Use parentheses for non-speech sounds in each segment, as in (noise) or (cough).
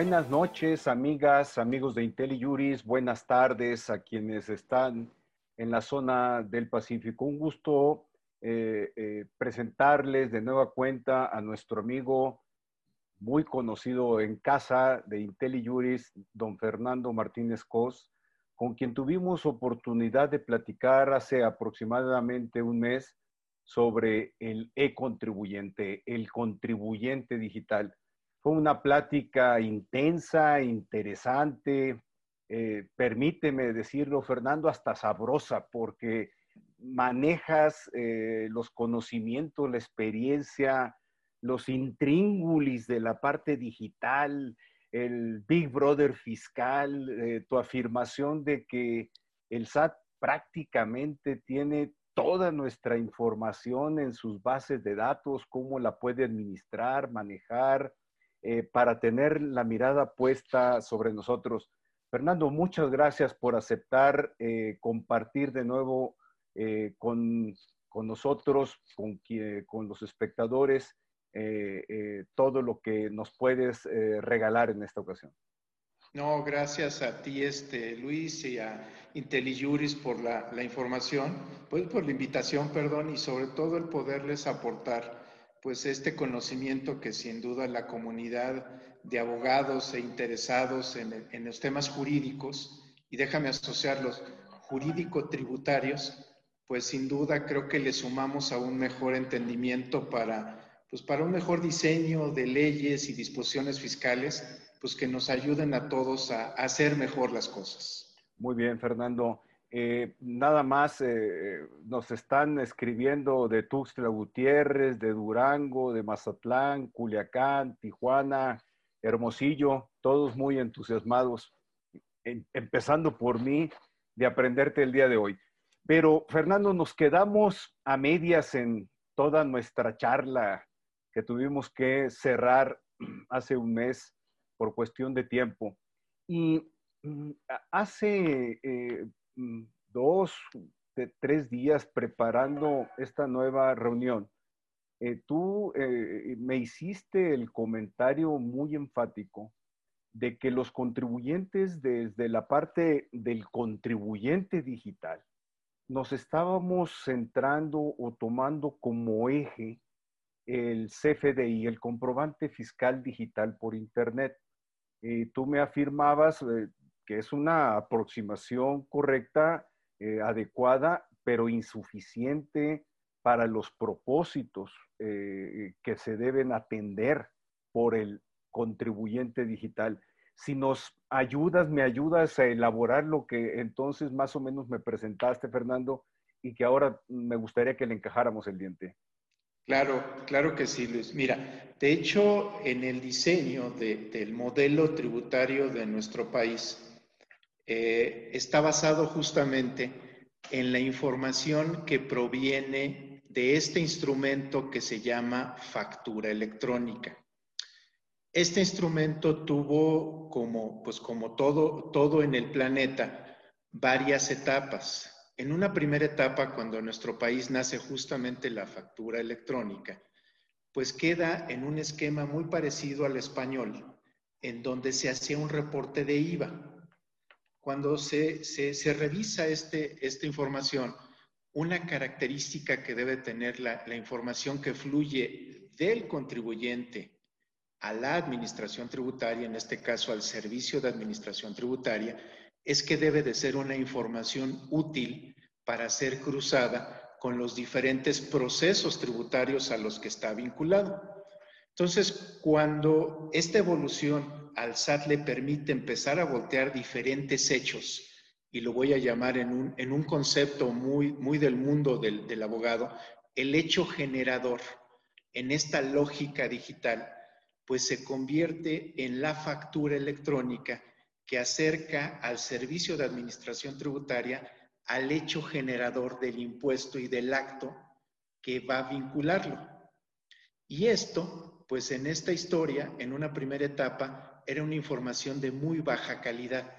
Buenas noches, amigas, amigos de IntelliJuris. Buenas tardes a quienes están en la zona del Pacífico. Un gusto eh, eh, presentarles de nueva cuenta a nuestro amigo muy conocido en casa de IntelliJuris, don Fernando Martínez Cos, con quien tuvimos oportunidad de platicar hace aproximadamente un mes sobre el e-contribuyente, el contribuyente digital. Fue una plática intensa, interesante, eh, permíteme decirlo, Fernando, hasta sabrosa, porque manejas eh, los conocimientos, la experiencia, los intríngulis de la parte digital, el Big Brother fiscal, eh, tu afirmación de que el SAT prácticamente tiene toda nuestra información en sus bases de datos, cómo la puede administrar, manejar, eh, para tener la mirada puesta sobre nosotros. Fernando, muchas gracias por aceptar eh, compartir de nuevo eh, con, con, nosotros, con, con, los espectadores, todo lo que nos puedes regalar en esta ocasión. No, gracias a ti, este, Luis, y a IntelliJuris por la, la información, pues por la invitación, perdón, y sobre todo el poderles aportar pues este conocimiento que sin duda la comunidad de abogados e interesados en, los temas jurídicos, y déjame asociarlos, jurídico-tributarios, pues sin duda creo que le sumamos a un mejor entendimiento para, pues para un mejor diseño de leyes y disposiciones fiscales, pues que nos ayuden a todos a hacer mejor las cosas. Muy bien, Fernando. Eh, nada más eh, nos están escribiendo de Tuxtla Gutiérrez, de Durango, de Mazatlán, Culiacán, Tijuana, Hermosillo, todos muy entusiasmados, empezando por mí, de aprenderte el día de hoy. Pero, Fernando, nos quedamos a medias en toda nuestra charla que tuvimos que cerrar (clears throat) hace un mes por cuestión de tiempo. Y mm, hace eh, Mm, dos, tres días preparando esta nueva reunión, eh, tú eh, me hiciste el comentario muy enfático de que los contribuyentes desde la parte del contribuyente digital nos estábamos centrando o tomando como eje el CFDI, el comprobante fiscal digital por Internet. Eh, tú me afirmabas, que es una aproximación correcta, eh, adecuada, pero insuficiente para los propósitos eh, que se deben atender por el contribuyente digital. Si nos ayudas, me ayudas a elaborar lo que entonces más o menos me presentaste, Fernando, y que ahora me gustaría que le encajáramos el diente. Claro, claro que sí, Luis. Mira, de hecho, en el diseño del modelo tributario de nuestro país, eh, está basado justamente en la información que proviene de este instrumento que se llama factura electrónica. Este instrumento tuvo como, pues como todo, todo en el planeta, varias etapas. En una primera etapa, cuando en nuestro país nace justamente la factura electrónica, pues queda en un esquema muy parecido al español, en donde se hacía un reporte de IVA cuando se, se, revisa este, esta información, una característica que debe tener la, la información que fluye del contribuyente a la administración tributaria, en este caso al servicio de administración tributaria, es que debe de ser una información útil para ser cruzada con los diferentes procesos tributarios a los que está vinculado. Entonces, cuando esta evolución al SAT le permite empezar a voltear diferentes hechos, y lo voy a llamar en un, en un concepto muy, muy del mundo del, del abogado, el hecho generador en esta lógica digital, pues se convierte en la factura electrónica que acerca al servicio de administración tributaria al hecho generador del impuesto y del acto que va a vincularlo. Y esto, pues en esta historia, en una primera etapa, era una información de muy baja calidad.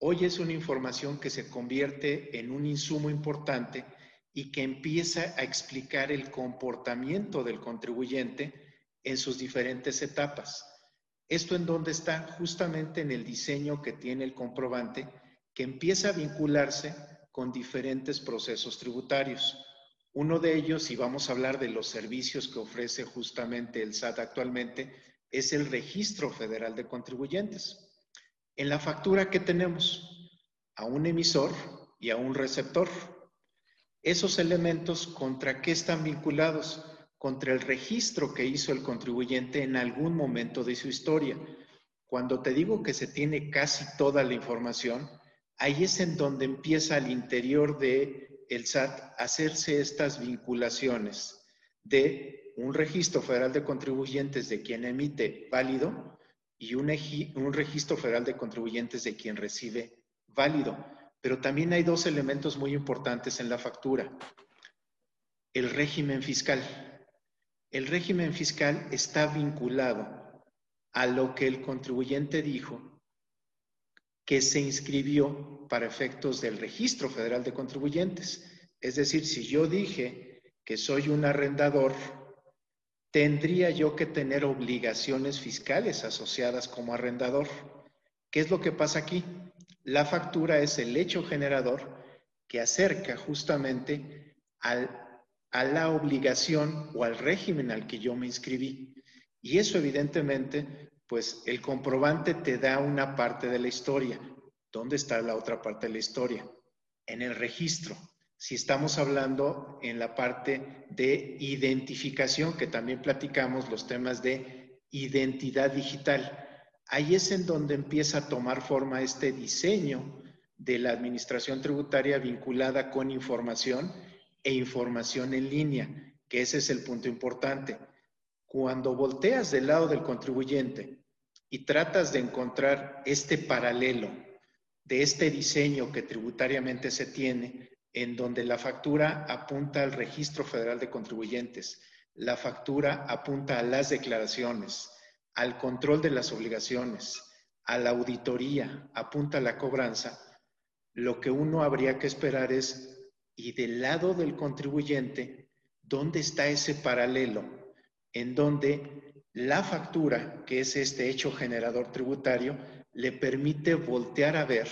Hoy es una información que se convierte en un insumo importante y que empieza a explicar el comportamiento del contribuyente en sus diferentes etapas. ¿Esto en dónde está? Justamente en el diseño que tiene el comprobante, que empieza a vincularse con diferentes procesos tributarios. Uno de ellos, y vamos a hablar de los servicios que ofrece justamente el SAT actualmente, es el Registro Federal de Contribuyentes. En la factura que tenemos a un emisor y a un receptor. Esos elementos, ¿contra qué están vinculados? Contra el registro que hizo el contribuyente en algún momento de su historia. Cuando te digo que se tiene casi toda la información, ahí es en donde empieza al interior de el SAT hacerse estas vinculaciones de un registro federal de contribuyentes de quien emite válido y un, un registro federal de contribuyentes de quien recibe válido. Pero también hay dos elementos muy importantes en la factura. El régimen fiscal. El régimen fiscal está vinculado a lo que el contribuyente dijo que se inscribió para efectos del registro federal de contribuyentes. Es decir, si yo dije que soy un arrendador tendría yo que tener obligaciones fiscales asociadas como arrendador. ¿Qué es lo que pasa aquí? La factura es el hecho generador que acerca justamente a la obligación o al régimen al que yo me inscribí. Y eso evidentemente, pues el comprobante te da una parte de la historia. ¿Dónde está la otra parte de la historia? En el registro si estamos hablando en la parte de identificación, que también platicamos los temas de identidad digital. Ahí es en donde empieza a tomar forma este diseño de la administración tributaria vinculada con información e información en línea, que ese es el punto importante. Cuando volteas del lado del contribuyente y tratas de encontrar este paralelo de este diseño que tributariamente se tiene, en donde la factura apunta al registro federal de contribuyentes, la factura apunta a las declaraciones, al control de las obligaciones, a la auditoría, apunta a la cobranza, lo que uno habría que esperar es, y del lado del contribuyente, ¿dónde está ese paralelo en donde la factura, que es este hecho generador tributario, le permite voltear a ver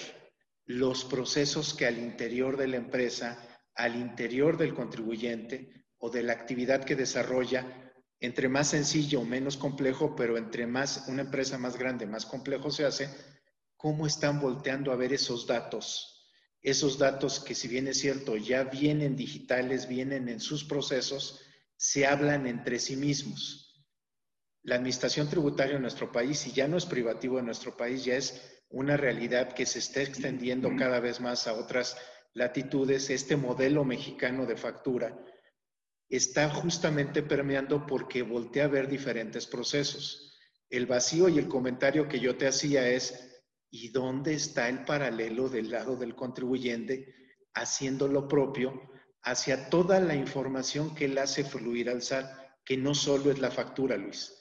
los procesos que al interior de la empresa, al interior del contribuyente o de la actividad que desarrolla, entre más sencillo o menos complejo, pero entre más una empresa más grande, más complejo se hace, cómo están volteando a ver esos datos. Esos datos que si bien es cierto, ya vienen digitales, vienen en sus procesos, se hablan entre sí mismos. La administración tributaria en nuestro país, y ya no es privativo en nuestro país, ya es una realidad que se está extendiendo cada vez más a otras latitudes, este modelo mexicano de factura está justamente permeando porque voltea a ver diferentes procesos. El vacío y el comentario que yo te hacía es, ¿y dónde está el paralelo del lado del contribuyente haciendo lo propio hacia toda la información que él hace fluir al SAT, que no solo es la factura, Luis?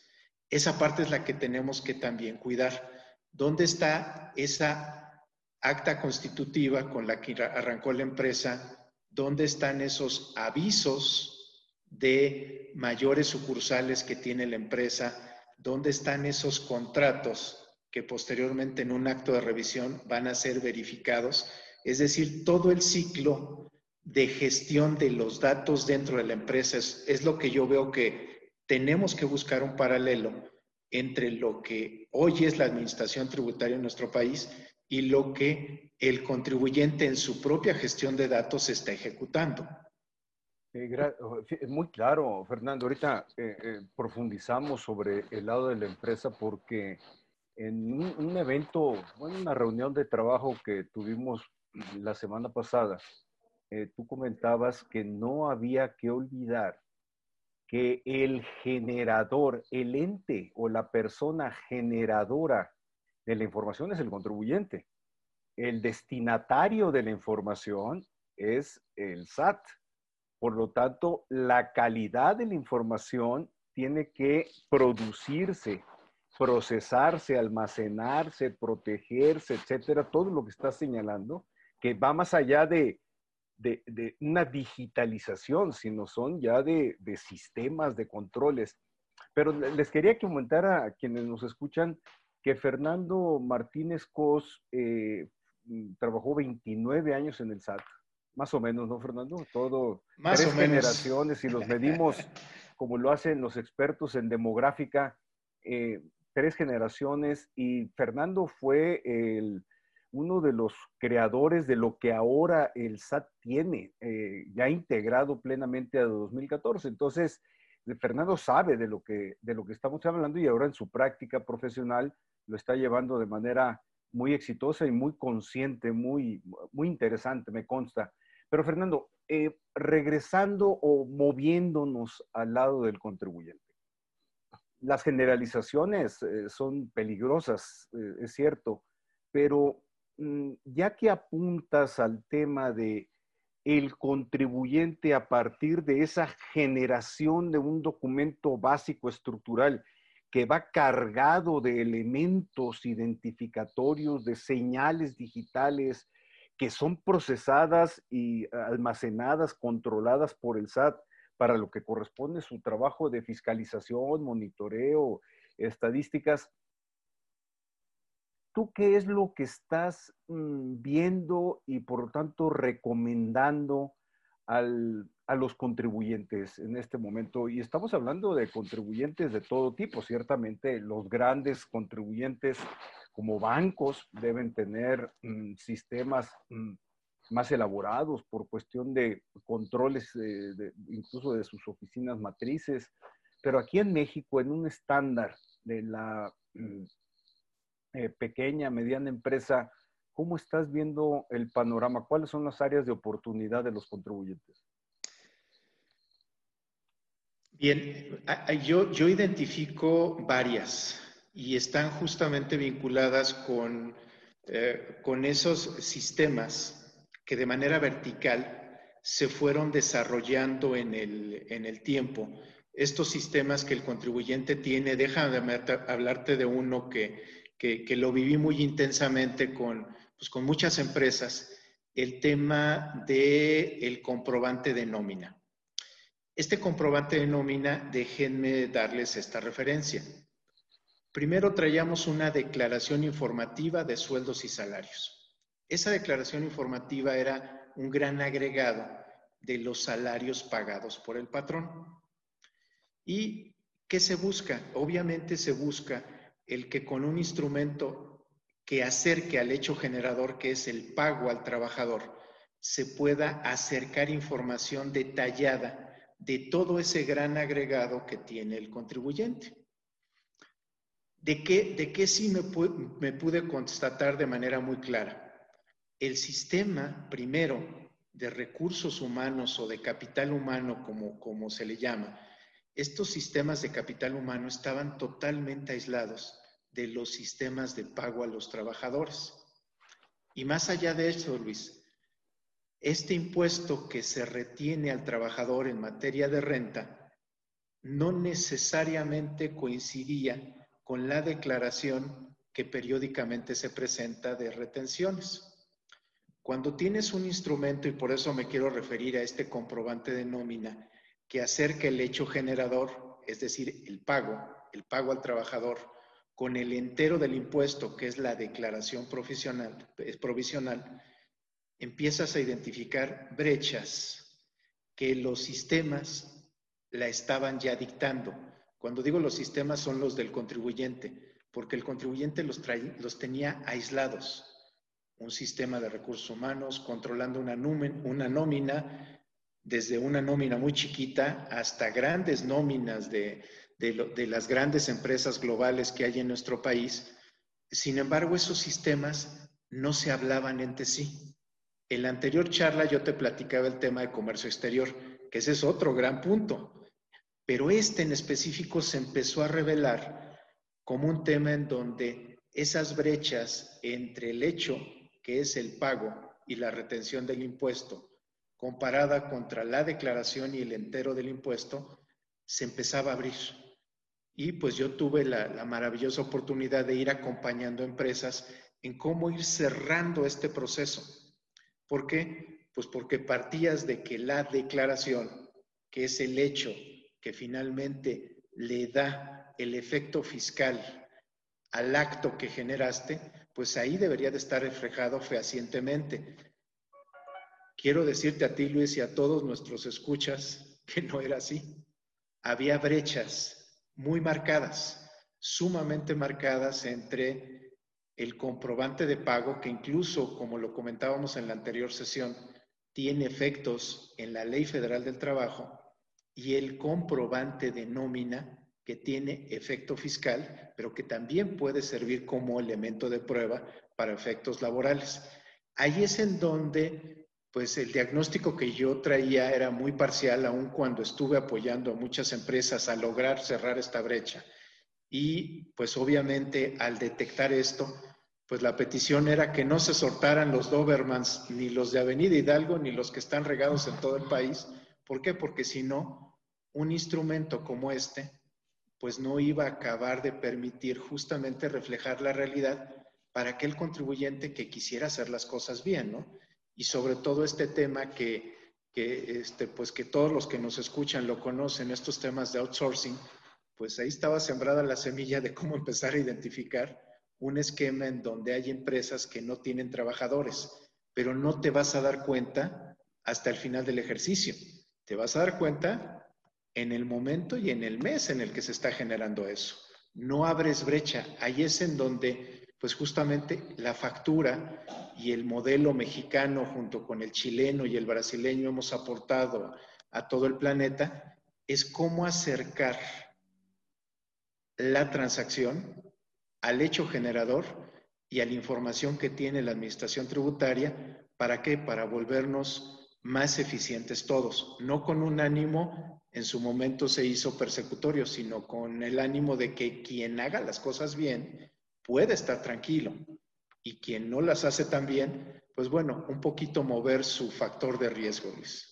Esa parte es la que tenemos que también cuidar ¿Dónde está esa acta constitutiva con la que arrancó la empresa? ¿Dónde están esos avisos de mayores sucursales que tiene la empresa? ¿Dónde están esos contratos que posteriormente en un acto de revisión van a ser verificados? Es decir, todo el ciclo de gestión de los datos dentro de la empresa es, es lo que yo veo que tenemos que buscar un paralelo entre lo que hoy es la administración tributaria en nuestro país y lo que el contribuyente en su propia gestión de datos está ejecutando. Muy claro, Fernando. Ahorita eh, eh, profundizamos sobre el lado de la empresa porque en un, evento, bueno, una reunión de trabajo que tuvimos la semana pasada, eh, tú comentabas que no había que olvidar que el generador, el ente o la persona generadora de la información es el contribuyente. El destinatario de la información es el SAT. Por lo tanto, la calidad de la información tiene que producirse, procesarse, almacenarse, protegerse, etcétera, todo lo que está señalando, que va más allá de de, una digitalización, sino son ya de, sistemas, de controles. Pero les quería comentar a quienes nos escuchan que Fernando Martínez Cos eh, mm, trabajó 29 años en el SAT, más o menos, ¿no, Fernando? Todo, más tres generaciones, y los medimos (laughs) como lo hacen los expertos en demográfica, eh, tres generaciones, y Fernando fue el, uno de los creadores de lo que ahora el SAT tiene, eh, ya integrado plenamente a 2014. Entonces, Fernando sabe de lo, que, de lo que estamos hablando y ahora en su práctica profesional lo está llevando de manera muy exitosa y muy consciente, muy, muy interesante, me consta. Pero Fernando, eh, regresando o moviéndonos al lado del contribuyente. Las generalizaciones eh, son peligrosas, es cierto, pero ya que apuntas al tema de el contribuyente a partir de esa generación de un documento básico estructural que va cargado de elementos identificatorios, de señales digitales que son procesadas y almacenadas, controladas por el SAT para lo que corresponde su trabajo de fiscalización, monitoreo, estadísticas. ¿Tú qué es lo que estás mm, viendo y por lo tanto recomendando a los contribuyentes en este momento? Y estamos hablando de contribuyentes de todo tipo, ciertamente los grandes contribuyentes como bancos deben tener mm, sistemas mm, más elaborados por cuestión de controles incluso de sus oficinas matrices, pero aquí en México en un estándar de la eh, pequeña, mediana empresa, ¿cómo estás viendo el panorama? ¿Cuáles son las áreas de oportunidad de los contribuyentes? Bien, yo, yo identifico varias y están justamente vinculadas con, eh, con esos sistemas que de manera vertical se fueron desarrollando en el, en el tiempo. Estos sistemas que el contribuyente tiene, déjame hablarte de uno que, que, lo viví muy intensamente con, pues, con muchas empresas, el tema del el comprobante de nómina. Este comprobante de nómina, déjenme darles esta referencia. Primero traíamos una declaración informativa de sueldos y salarios. Esa declaración informativa era un gran agregado de los salarios pagados por el patrón. ¿Y qué se busca? Obviamente se busca el que con un instrumento que acerque al hecho generador, que es el pago al trabajador, se pueda acercar información detallada de todo ese gran agregado que tiene el contribuyente. ¿De qué, de qué sí me, me pude constatar de manera muy clara? El sistema, primero, de recursos humanos o de capital humano, como, como se le llama, estos sistemas de capital humano estaban totalmente aislados de los sistemas de pago a los trabajadores. Y más allá de eso, Luis, este impuesto que se retiene al trabajador en materia de renta no necesariamente coincidía con la declaración que periódicamente se presenta de retenciones. Cuando tienes un instrumento, y por eso me quiero referir a este comprobante de nómina, que acerca el hecho generador, es decir, el pago, el pago al trabajador, con el entero del impuesto, que es la declaración profesional, es provisional, empiezas a identificar brechas que los sistemas la estaban ya dictando. Cuando digo los sistemas son los del contribuyente, porque el contribuyente los, los tenía aislados. Un sistema de recursos humanos controlando una, una nómina, desde una nómina muy chiquita hasta grandes nóminas de de, las grandes empresas globales que hay en nuestro país. Sin embargo, esos sistemas no se hablaban entre sí. En la anterior charla yo te platicaba el tema de comercio exterior, que ese es otro gran punto, pero este en específico se empezó a revelar como un tema en donde esas brechas entre el hecho, que es el pago, y la retención del impuesto, comparada contra la declaración y el entero del impuesto, se empezaba a abrir. Y pues yo tuve la, maravillosa oportunidad de ir acompañando empresas en cómo ir cerrando este proceso. ¿Por qué? Pues porque partías de que la declaración, que es el hecho que finalmente le da el efecto fiscal al acto que generaste, pues ahí debería de estar reflejado fehacientemente. Quiero decirte a ti, Luis, y a todos nuestros escuchas (laughs) que no era así. Había brechas muy marcadas, sumamente marcadas entre el comprobante de pago, que incluso, como lo comentábamos en la anterior sesión, tiene efectos en la Ley Federal del Trabajo, y el comprobante de nómina, que tiene efecto fiscal, pero que también puede servir como elemento de prueba para efectos laborales. Ahí es en donde, pues el diagnóstico que yo traía era muy parcial, aun cuando estuve apoyando a muchas empresas a lograr cerrar esta brecha. Y pues obviamente al detectar esto, pues la petición era que no se sortaran los Dobermans, ni los de Avenida Hidalgo, ni los que están regados en todo el país. ¿Por qué? Porque si no, un instrumento como este pues no iba a acabar de permitir justamente reflejar la realidad para aquel contribuyente que quisiera hacer las cosas bien, ¿no? Y sobre todo este tema que, que, este, pues que todos los que nos escuchan lo conocen, estos temas de outsourcing, pues ahí estaba sembrada la semilla de cómo empezar a identificar un esquema en donde hay empresas que no tienen trabajadores, pero no te vas a dar cuenta hasta el final del ejercicio. Te vas a dar cuenta en el momento y en el mes en el que se está generando eso. No abres brecha. Ahí es en donde, pues justamente la factura y el modelo mexicano junto con el chileno y el brasileño hemos aportado a todo el planeta, es cómo acercar la transacción al hecho generador y a la información que tiene la administración tributaria. ¿Para qué? Para volvernos más eficientes todos, no con un ánimo en su momento se hizo persecutorio, sino con el ánimo de que quien haga las cosas bien puede estar tranquilo y quien no las hace tan bien, pues bueno, un poquito mover su factor de riesgo, Luis.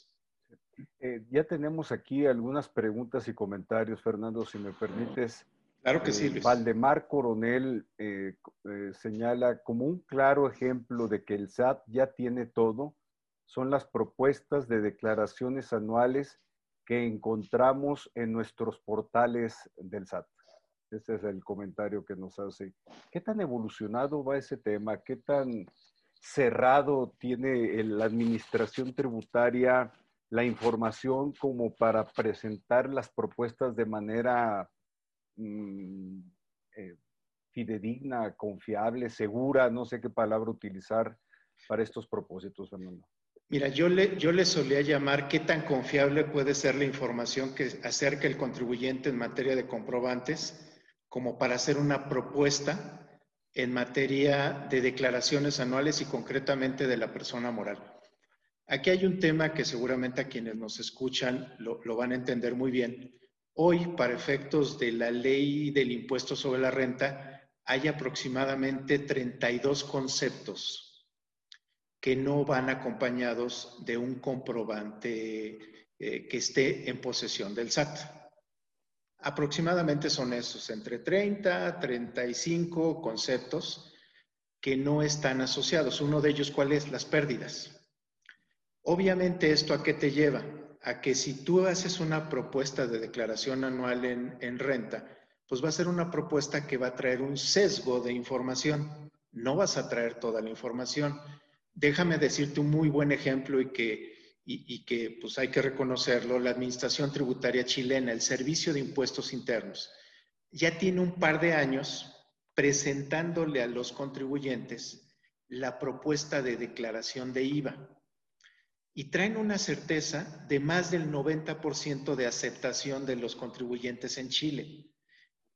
Eh, ya tenemos aquí algunas preguntas y comentarios, Fernando, si me permites. Claro que sí, eh, Luis. Valdemar Coronel eh, señala como un claro ejemplo de que el SAT ya tiene todo, son las propuestas de declaraciones anuales que encontramos en nuestros portales del SAT. Ese es el comentario que nos hace. ¿Qué tan evolucionado va ese tema? ¿Qué tan cerrado tiene la administración tributaria la información como para presentar las propuestas de manera mm, eh, fidedigna, confiable, segura? No sé qué palabra utilizar para estos propósitos, Fernando. Mira, yo le, yo le solía llamar qué tan confiable puede ser la información que acerca el contribuyente en materia de comprobantes como para hacer una propuesta en materia de declaraciones anuales y concretamente de la persona moral. Aquí hay un tema que seguramente a quienes nos escuchan lo, van a entender muy bien. Hoy, para efectos de la ley del impuesto sobre la renta, hay aproximadamente 32 conceptos que no van acompañados de un comprobante eh, que esté en posesión del SAT. Aproximadamente son esos, entre 30, 35 conceptos que no están asociados. Uno de ellos, ¿cuál es? Las pérdidas. Obviamente, ¿esto a qué te lleva? A que si tú haces una propuesta de declaración anual en, en renta, pues va a ser una propuesta que va a traer un sesgo de información. No vas a traer toda la información déjame decirte un muy buen ejemplo y que, y, que pues hay que reconocerlo, la Administración Tributaria Chilena, el Servicio de Impuestos Internos, ya tiene un par de años presentándole a los contribuyentes la propuesta de declaración de IVA y traen una certeza de más del 90% de aceptación de los contribuyentes en Chile.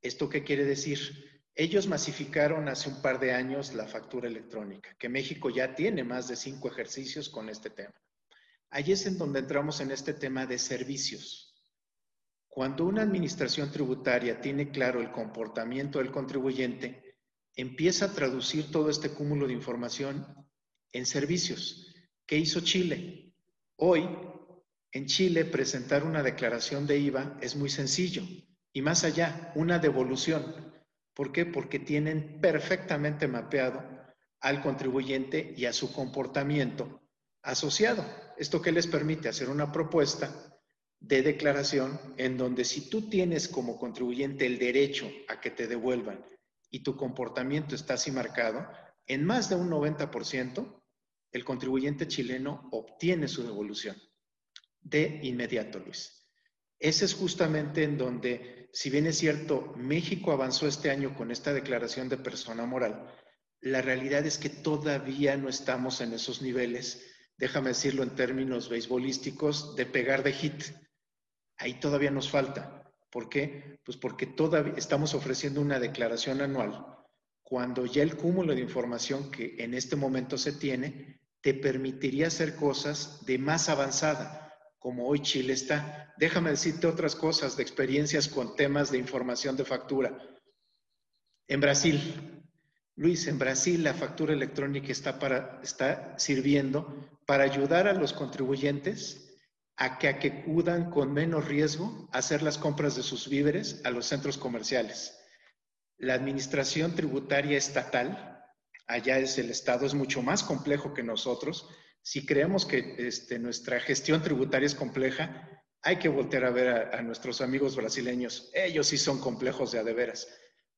¿Esto qué quiere decir? Ellos masificaron hace un par de años la factura electrónica, que México ya tiene más de cinco ejercicios con este tema. Ahí es en donde entramos en este tema de servicios. Cuando una administración tributaria tiene claro el comportamiento del contribuyente, empieza a traducir todo este cúmulo de información en servicios. ¿Qué hizo Chile? Hoy, en Chile, presentar una declaración de IVA es muy sencillo. Y más allá, una devolución ¿Por qué? Porque tienen perfectamente mapeado al contribuyente y a su comportamiento asociado. ¿Esto qué les permite? Hacer una propuesta de declaración en donde si tú tienes como contribuyente el derecho a que te devuelvan y tu comportamiento está así marcado, en más de un 90%, el contribuyente chileno obtiene su devolución de inmediato, Luis. Ese es justamente en donde, si bien es cierto, México avanzó este año con esta declaración de persona moral, la realidad es que todavía no estamos en esos niveles, déjame decirlo en términos beisbolísticos, de pegar de hit. Ahí todavía nos falta. ¿Por qué? Pues porque todavía estamos ofreciendo una declaración anual cuando ya el cúmulo de información que en este momento se tiene te permitiría hacer cosas de más avanzada, como hoy Chile está. Déjame decirte otras cosas de experiencias con temas de información de factura. En Brasil, Luis, en Brasil la factura electrónica está, sirviendo para ayudar a los contribuyentes a que acudan con menos riesgo a hacer las compras de sus víveres a los centros comerciales. La administración tributaria estatal, allá es el Estado, es mucho más complejo que nosotros. Si creemos que este, nuestra gestión tributaria es compleja, hay que voltear a ver a, a nuestros amigos brasileños. Ellos sí son complejos de a de veras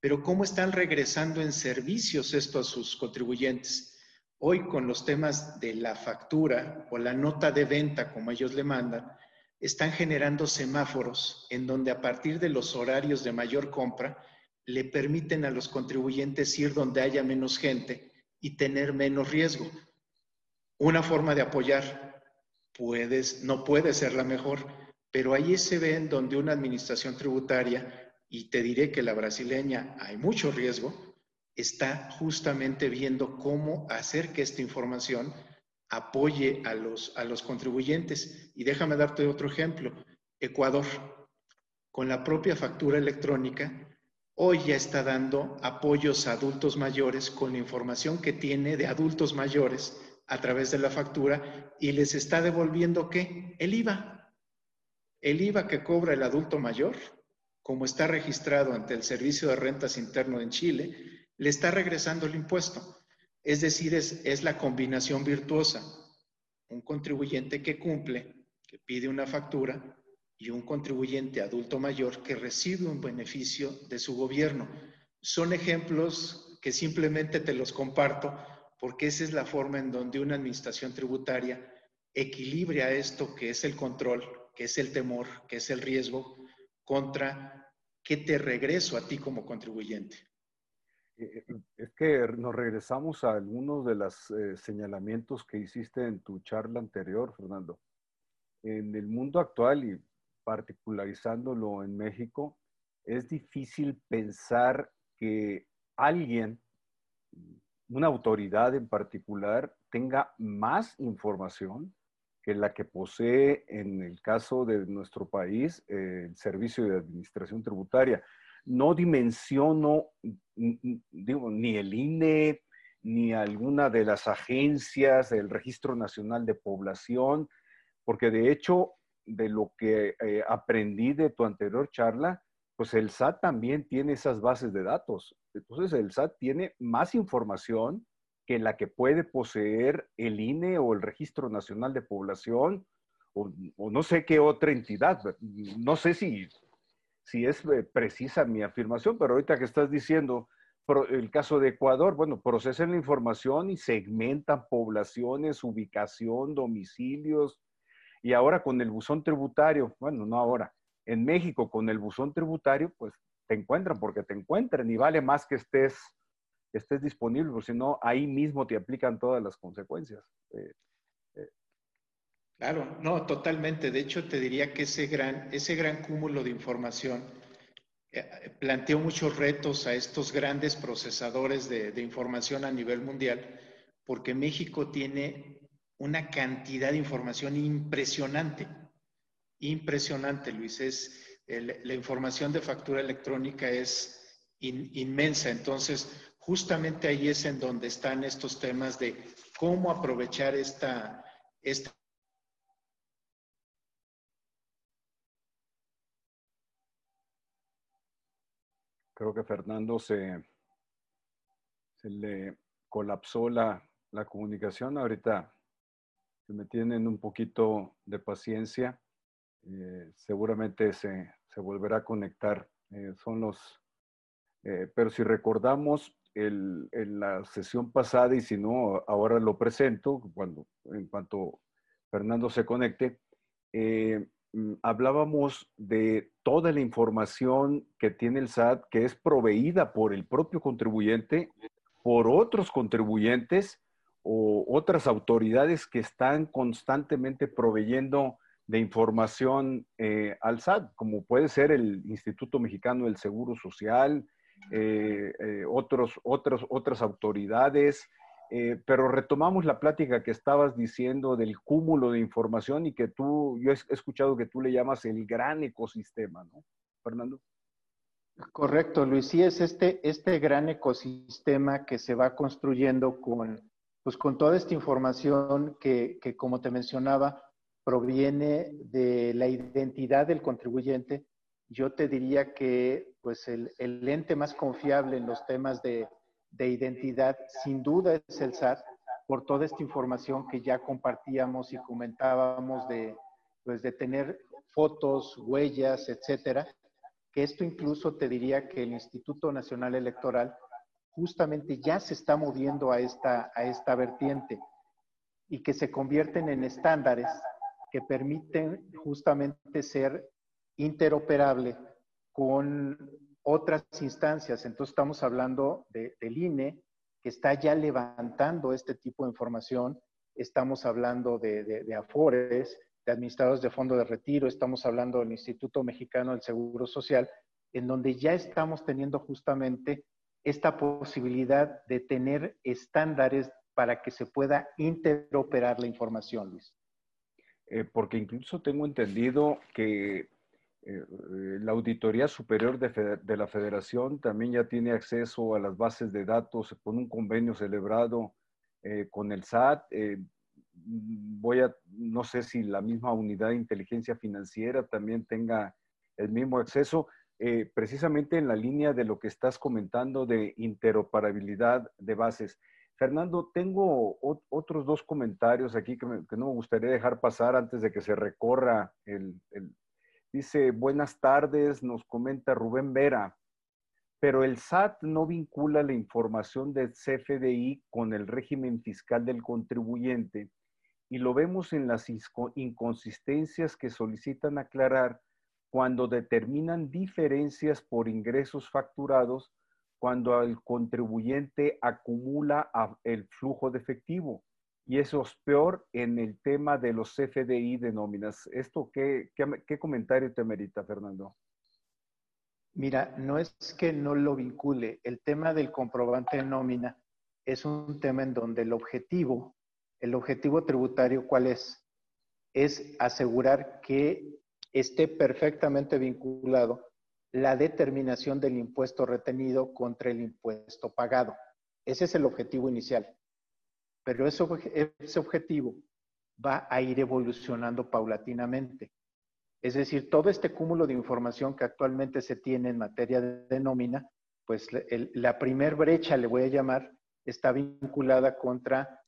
pero ¿cómo están regresando en servicios esto a sus contribuyentes? Hoy con los temas de la factura o la nota de venta, como ellos le mandan, están generando semáforos en donde a partir de los horarios de mayor compra le permiten a los contribuyentes ir donde haya menos gente y tener menos riesgo. Una forma de apoyar no puede ser la mejor, pero ahí se ve en donde una administración tributaria y te diré que la brasileña hay mucho riesgo, está justamente viendo cómo hacer que esta información apoye a los, a los contribuyentes. Y déjame darte otro ejemplo. Ecuador, con la propia factura electrónica, hoy ya está dando apoyos a adultos mayores con la información que tiene de adultos mayores a través de la factura y les está devolviendo qué? El IVA. El IVA que cobra el adulto mayor como está registrado ante el Servicio de Rentas Interno en Chile, le está regresando el impuesto. Es decir, es, es la combinación virtuosa. Un contribuyente que cumple, que pide una factura, y un contribuyente adulto mayor que recibe un beneficio de su gobierno. Son ejemplos que simplemente te los comparto porque esa es la forma en donde una administración tributaria equilibra esto que es el control, que es el temor, que es el riesgo, contra qué te regreso a ti como contribuyente. Eh, eh, es que nos regresamos a algunos de los eh, señalamientos que hiciste en tu charla anterior, Fernando. En el mundo actual y particularizándolo en México, es difícil pensar que alguien, una autoridad en particular, tenga más información que la que posee en el caso de nuestro país eh, el Servicio de Administración Tributaria. No dimensiono, digo, ni el INE, ni alguna de las agencias del Registro Nacional de Población, porque de hecho, de lo que eh, aprendí de tu anterior charla, pues el SAT también tiene esas bases de datos. Entonces el SAT tiene más información que la que puede poseer el INE o el Registro Nacional de Población o, no sé qué otra entidad. No sé si, si es eh, precisa mi afirmación, pero ahorita que estás diciendo el caso de Ecuador, bueno, procesan la información y segmentan poblaciones, ubicación, domicilios. Y ahora con el buzón tributario, bueno, no ahora, en México con el buzón tributario, pues te encuentran porque te encuentran y vale más que estés estés disponible, porque si no, ahí mismo te aplican todas las consecuencias. Eh, eh. Claro, no, totalmente. De hecho, te diría que ese gran, ese gran cúmulo de información eh, planteó muchos retos a estos grandes procesadores de, de información a nivel mundial, porque México tiene una cantidad de información impresionante, impresionante, Luis. Es, la información de factura electrónica es inmensa. Entonces, justamente ahí es en donde están estos temas de cómo aprovechar esta, Creo que Fernando se, se le colapsó la, la comunicación. Ahorita se me tienen un poquito de paciencia. eh, seguramente se, se, volverá a conectar. Eh, son los, pero si recordamos el, en la sesión pasada y si no, ahora lo presento cuando, en cuanto Fernando se conecte, mm, hablábamos de toda la información que tiene el SAT, que es proveída por el propio contribuyente, por otros contribuyentes o otras autoridades que están constantemente proveyendo de información eh, al SAT, como puede ser el Instituto Mexicano del Seguro Social, eh, eh, otros, otros, otras autoridades, pero retomamos la plática que estabas diciendo del cúmulo de información y que tú, yo he escuchado que tú le llamas el gran ecosistema, ¿no, Fernando? Correcto, Luis. Sí, es este, este gran ecosistema que se va construyendo con, pues, con toda esta información que, que, como te mencionaba, proviene de la identidad del contribuyente, yo te diría que pues el, el ente más confiable en los temas de, de, identidad sin duda es el SAT, por toda esta información que ya compartíamos y comentábamos de, pues, de tener fotos, huellas, etcétera, que esto incluso te diría que el Instituto Nacional Electoral justamente ya se está moviendo a esta, a esta vertiente y que se convierten en estándares que permiten justamente ser interoperable con otras instancias. Entonces estamos hablando de, del INE, que está ya levantando este tipo de información. Estamos hablando de, de, AFORES, de administradores de fondo de retiro, estamos hablando del Instituto Mexicano del Seguro Social, en donde ya estamos teniendo justamente esta posibilidad de tener estándares para que se pueda interoperar la información, Luis. Eh, porque incluso tengo entendido que eh, eh, la Auditoría Superior de, la Federación también ya tiene acceso a las bases de datos con un convenio celebrado con el SAT. voy a, no sé si la misma unidad de inteligencia financiera también tenga el mismo acceso, precisamente en la línea de lo que estás comentando de interoperabilidad de bases. Fernando, tengo otros dos comentarios aquí que, no me gustaría dejar pasar antes de que se recorra el, Dice, buenas tardes, nos comenta Rubén Vera, pero el SAT no vincula la información del CFDI con el régimen fiscal del contribuyente y lo vemos en las inconsistencias que solicitan aclarar cuando determinan diferencias por ingresos facturados cuando el contribuyente acumula el flujo de efectivo. Y eso es peor en el tema de los CFDI de nóminas. ¿Esto qué, comentario te merita, Fernando? Mira, no es que no lo vincule. El tema del comprobante de nómina es un tema en donde el objetivo, el objetivo tributario, ¿cuál es? Es asegurar que esté perfectamente vinculado la determinación del impuesto retenido contra el impuesto pagado. Ese es el objetivo inicial. Pero ese, objetivo va a ir evolucionando paulatinamente. Es decir, todo este cúmulo de información que actualmente se tiene en materia de nómina, pues la primer brecha, le voy a llamar, está vinculada contra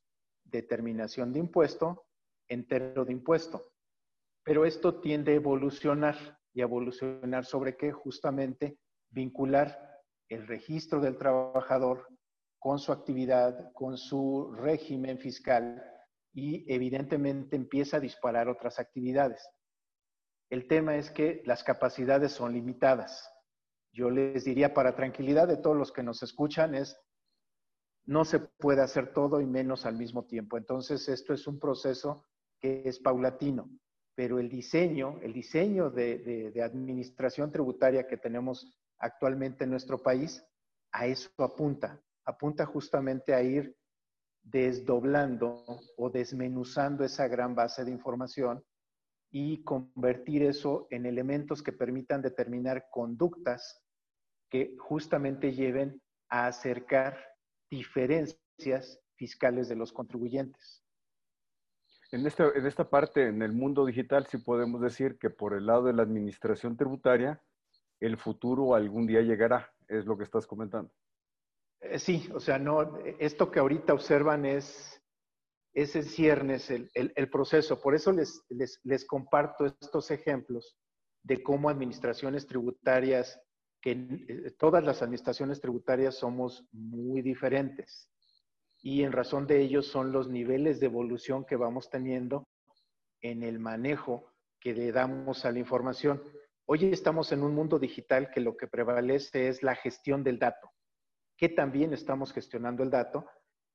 determinación de impuesto, entero de impuesto. Pero esto tiende a evolucionar y evolucionar sobre qué? Justamente vincular el registro del trabajador con su actividad, con su régimen fiscal y evidentemente empieza a disparar otras actividades. El tema es que las capacidades son limitadas. Yo les diría para tranquilidad de todos los que nos escuchan es, no se puede hacer todo y menos al mismo tiempo. Entonces, esto es un proceso que es paulatino pero el diseño, el diseño de, administración tributaria que tenemos actualmente en nuestro país, a eso apunta, apunta justamente a ir desdoblando o desmenuzando esa gran base de información y convertir eso en elementos que permitan determinar conductas que justamente lleven a acercar diferencias fiscales de los contribuyentes. En esta, en esta parte, en el mundo digital, sí podemos decir que por el lado de la administración tributaria, el futuro algún día llegará, es lo que estás comentando. Eh, sí, o sea, no, esto que ahorita observan es, es en ciernes el, el, proceso. Por eso les, les, les, comparto estos ejemplos de cómo administraciones tributarias, que eh, todas las administraciones tributarias somos muy diferentes. Y en razón de ello son los niveles de evolución que vamos teniendo en el manejo que le damos a la información. Hoy estamos en un mundo digital que lo que prevalece es la gestión del dato. ¿Qué también estamos gestionando el dato?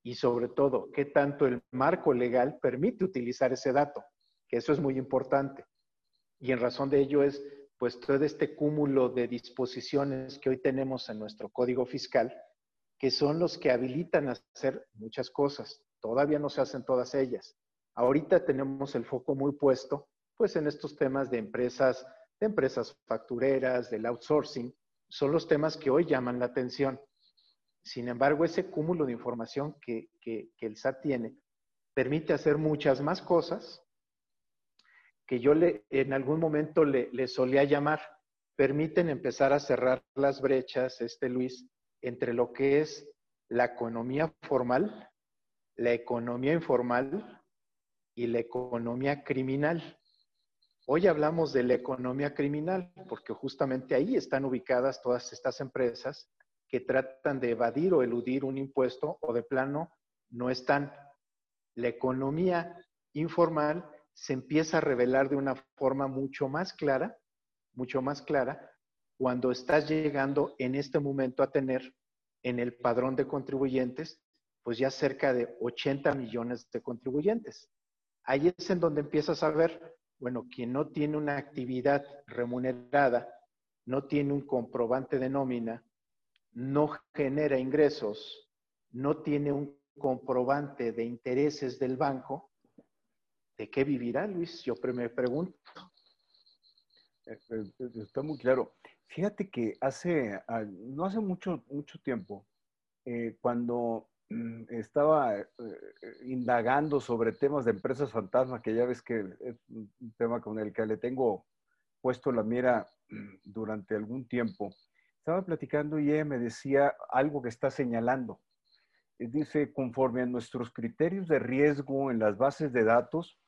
Y sobre todo, ¿qué tanto el marco legal permite utilizar ese dato? Que eso es muy importante. Y en razón de ello es, pues, todo este cúmulo de disposiciones que hoy tenemos en nuestro código fiscal, que son los que habilitan a hacer muchas cosas. Todavía no se hacen todas ellas. Ahorita tenemos el foco muy puesto, pues, en estos temas de empresas, de empresas factureras, del outsourcing. Son los temas que hoy llaman la atención. Sin embargo, ese cúmulo de información que, el SAT tiene permite hacer muchas más cosas que yo le, en algún momento le, le, solía llamar, permiten empezar a cerrar las brechas, este Luis, entre lo que es la economía formal, la economía informal y la economía criminal. Hoy hablamos de la economía criminal porque justamente ahí están ubicadas todas estas empresas que tratan de evadir o eludir un impuesto o de plano no están. La economía informal se empieza a revelar de una forma mucho más clara, mucho más clara, cuando estás llegando en este momento a tener en el padrón de contribuyentes, pues ya cerca de 80 millones de contribuyentes. Ahí es en donde empiezas a ver, bueno, quien no tiene una actividad remunerada, no tiene un comprobante de nómina, no genera ingresos, no tiene un comprobante de intereses del banco, ¿de qué vivirá, Luis? Yo me pregunto. Eh, eh, eh, está muy claro. Fíjate que hace, ah, no hace mucho, mucho tiempo, cuando mm, estaba indagando sobre temas de empresas fantasma, que ya ves que es un tema con el que le tengo puesto la mira mm, durante algún tiempo, estaba platicando y ella me decía algo que está señalando. Eh, dice, conforme a nuestros criterios de riesgo en las bases de datos,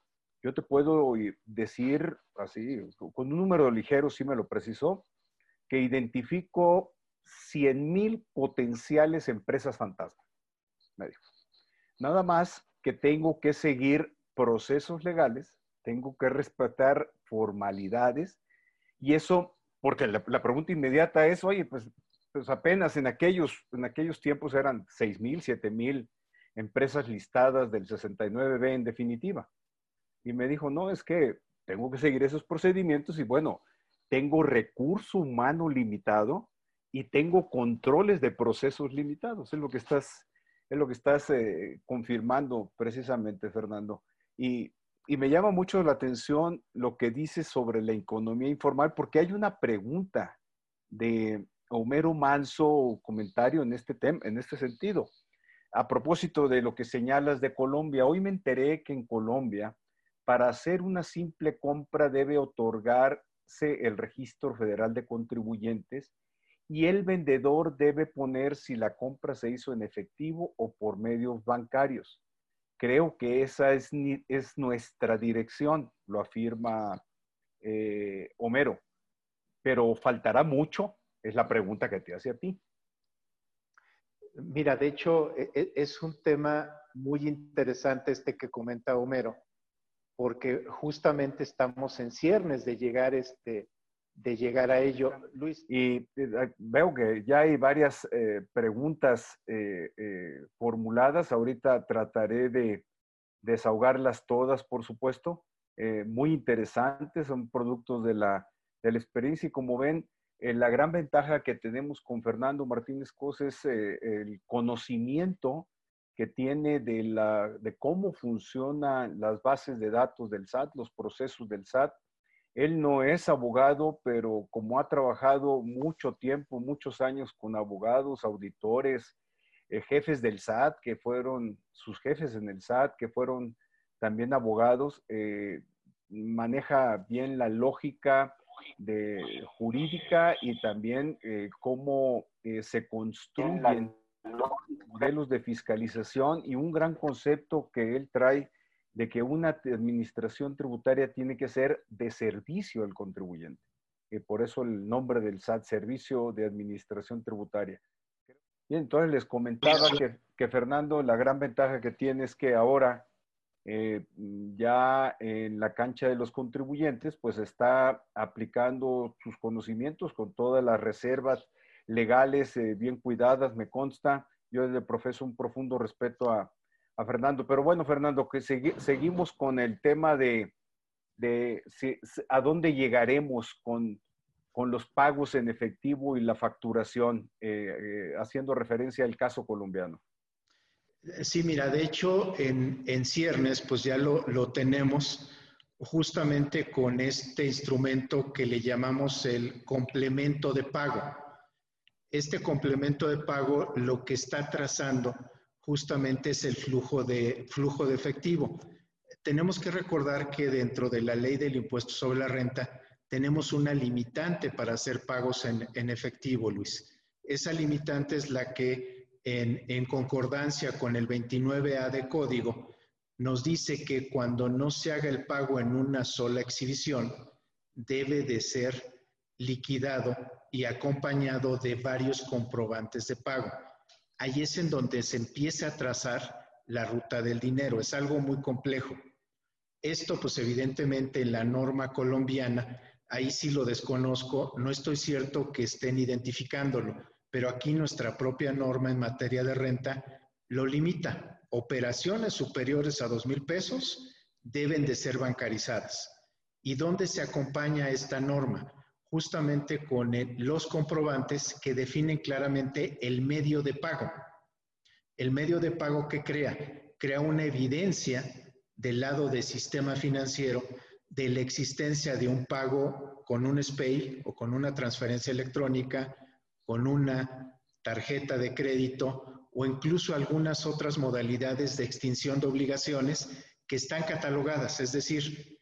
yo te puedo decir así, con un número ligero, si me lo precisó, que identifico 100 mil potenciales empresas fantasma. Me dijo. Nada más que tengo que seguir procesos legales, tengo que respetar formalidades y eso porque la, pregunta inmediata es, oye, pues, pues, apenas en aquellos, en aquellos tiempos eran 6 mil, 7 mil empresas listadas del 69B en definitiva. Y me dijo, no, es que tengo que seguir esos procedimientos y bueno, tengo recurso humano limitado y tengo controles de procesos limitados. Es lo que estás, es lo que estás eh, confirmando precisamente, Fernando. Y y me llama mucho la atención lo que dices sobre la economía informal, porque hay una pregunta de Homero Manso, comentario en este, tema, en este sentido. A propósito de lo que señalas de Colombia, hoy me enteré que en Colombia, para hacer una simple compra debe otorgarse el registro federal de contribuyentes y el vendedor debe poner si la compra se hizo en efectivo o por medios bancarios. Creo que esa es, es nuestra dirección, lo afirma eh, Homero. Pero faltará mucho, es la pregunta que te hace a ti. Mira, de hecho, e, e, es un tema muy interesante este que comenta Homero, porque justamente estamos en ciernes de llegar este, de llegar a ello. Luis. Y eh, veo que ya hay varias eh, preguntas eh, formuladas. Ahorita trataré de desahogarlas todas, por supuesto. muy interesantes, son productos de la, de experiencia y como ven, la gran ventaja que tenemos con Fernando Martínez Cos es el conocimiento que tiene de, la, de cómo funcionan las bases de datos del SAT, los procesos del SAT, él no es abogado, pero como ha trabajado mucho tiempo, muchos años con abogados, auditores, eh, jefes del SAT, que fueron sus jefes en el SAT, que fueron también abogados, eh, maneja bien la lógica de jurídica y también eh, cómo se construyen modelos de fiscalización y un gran concepto que él trae de que una administración tributaria tiene que ser de servicio al contribuyente. Y por eso el nombre del SAT, Servicio de Administración Tributaria. Bien, entonces les comentaba que, que Fernando, la gran ventaja que tiene es que ahora eh, ya en la cancha de los contribuyentes, pues está aplicando sus conocimientos con todas las reservas legales eh, bien cuidadas, me consta. Yo le profeso un profundo respeto a, Fernando. Pero bueno, Fernando, que seguimos con el tema de, a dónde llegaremos con, con, los pagos en efectivo y la facturación, eh, haciendo referencia al caso colombiano. Sí, mira, de hecho en, en ciernes pues ya lo, lo, tenemos justamente con este instrumento que le llamamos el complemento de pago. Este complemento de pago lo que está trazando justamente es el flujo de, flujo de efectivo. Tenemos que recordar que dentro de la ley del impuesto sobre la renta tenemos una limitante para hacer pagos en, en efectivo, Luis. Esa limitante es la que en, concordancia con el 29A de código, nos dice que cuando no se haga el pago en una sola exhibición, debe de ser liquidado y acompañado de varios comprobantes de pago. Ahí es en donde se empieza a trazar la ruta del dinero. Es algo muy complejo. Esto, pues evidentemente en la norma colombiana, ahí sí lo desconozco, no estoy cierto que estén identificándolo pero aquí nuestra propia norma en materia de renta lo limita. Operaciones superiores a dos mil pesos deben de ser bancarizadas. ¿Y dónde se acompaña esta norma? Justamente con los comprobantes que definen claramente el medio de pago. El medio de pago que crea, crea una evidencia del lado del sistema financiero de la existencia de un pago con un SPAY o con una transferencia electrónica con una tarjeta de crédito o incluso algunas otras modalidades de extinción de obligaciones que están catalogadas. Es decir,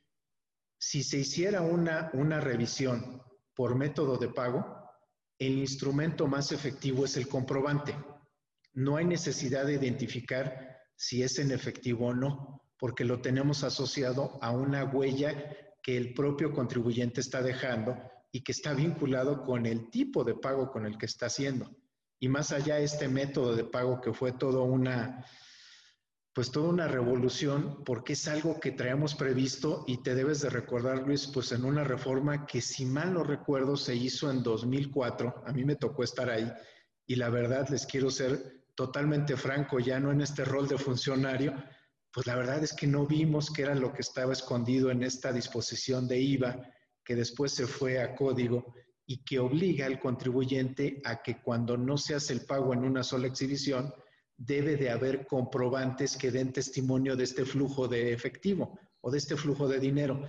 si se hiciera una, una revisión por método de pago, el instrumento más efectivo es el comprobante. No hay necesidad de identificar si es en efectivo o no, porque lo tenemos asociado a una huella que el propio contribuyente está dejando y que está vinculado con el tipo de pago con el que está haciendo. Y más allá este método de pago que fue todo una, pues toda una revolución, porque es algo que traemos previsto y te debes de recordar, Luis, pues en una reforma que si mal no recuerdo se hizo en 2004, a mí me tocó estar ahí y la verdad les quiero ser totalmente franco, ya no en este rol de funcionario, pues la verdad es que no vimos qué era lo que estaba escondido en esta disposición de IVA que después se fue a código y que obliga al contribuyente a que cuando no se hace el pago en una sola exhibición, debe de haber comprobantes que den testimonio de este flujo de efectivo o de este flujo de dinero.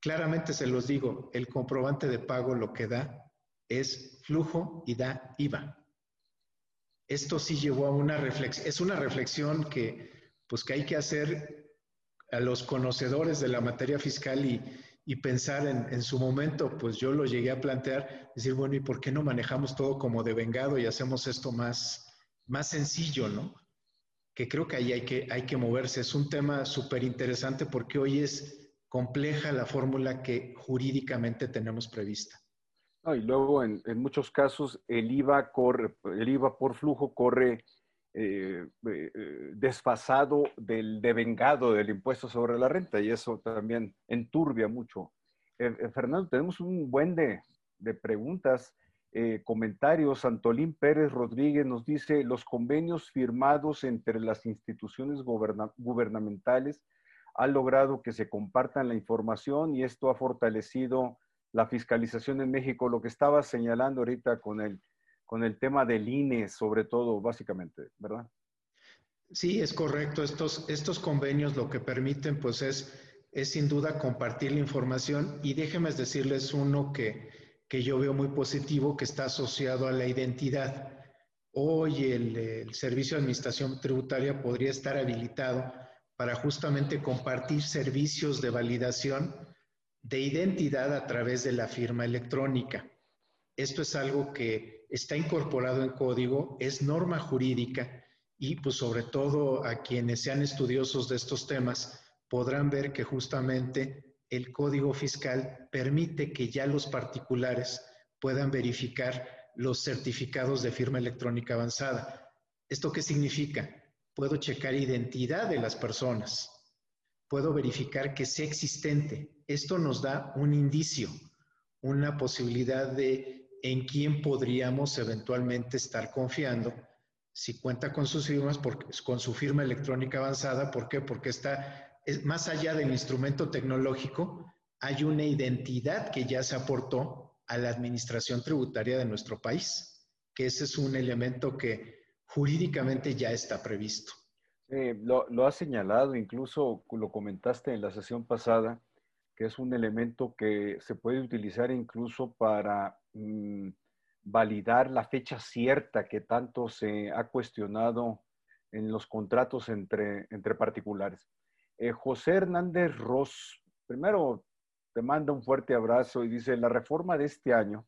Claramente se los digo, el comprobante de pago lo que da es flujo y da IVA. Esto sí llevó a una reflexión, es una reflexión que pues que hay que hacer a los conocedores de la materia fiscal y, y pensar en, su momento, pues yo lo llegué a plantear, decir, bueno, ¿y por qué no manejamos todo como de vengado y hacemos esto más, más sencillo, ¿no? Que creo que ahí hay que, hay que moverse. Es un tema súper interesante porque hoy es compleja la fórmula que jurídicamente tenemos prevista. y luego en, muchos casos el IVA, el IVA por flujo corre eh, eh, desfasado del devengado del impuesto sobre la renta y eso también enturbia mucho. Eh, Fernando, tenemos un buen de, preguntas, comentarios. Antolín Pérez Rodríguez nos dice, los convenios firmados entre las instituciones gubernamentales han logrado que se compartan la información y esto ha fortalecido la fiscalización en México, lo que estaba señalando ahorita con el con el tema del INE, sobre todo, básicamente, ¿verdad? Sí, es correcto. Estos, estos convenios lo que permiten, pues, es, es sin duda compartir la información y déjenme decirles uno que, que yo veo muy positivo, que está asociado a la identidad. Hoy el, el Servicio de Administración Tributaria podría estar habilitado para justamente compartir servicios de validación de identidad a través de la firma electrónica. Esto es algo que está incorporado en código, es norma jurídica y pues sobre todo a quienes sean estudiosos de estos temas podrán ver que justamente el código fiscal permite que ya los particulares puedan verificar los certificados de firma electrónica avanzada. ¿Esto qué significa? Puedo checar identidad de las personas, puedo verificar que sea existente. Esto nos da un indicio, una posibilidad de en quién podríamos eventualmente estar confiando si cuenta con sus firmas, con su firma electrónica avanzada. ¿Por qué? Porque está, más allá del instrumento tecnológico, hay una identidad que ya se aportó a la administración tributaria de nuestro país, que ese es un elemento que jurídicamente ya está previsto. lo, lo has señalado, incluso lo comentaste en la sesión pasada, que es un elemento que se puede utilizar incluso para mm, validar la fecha cierta que tanto se ha cuestionado en los contratos entre, entre particulares. Eh, José Hernández Ross, primero te manda un fuerte abrazo y dice, la reforma de este año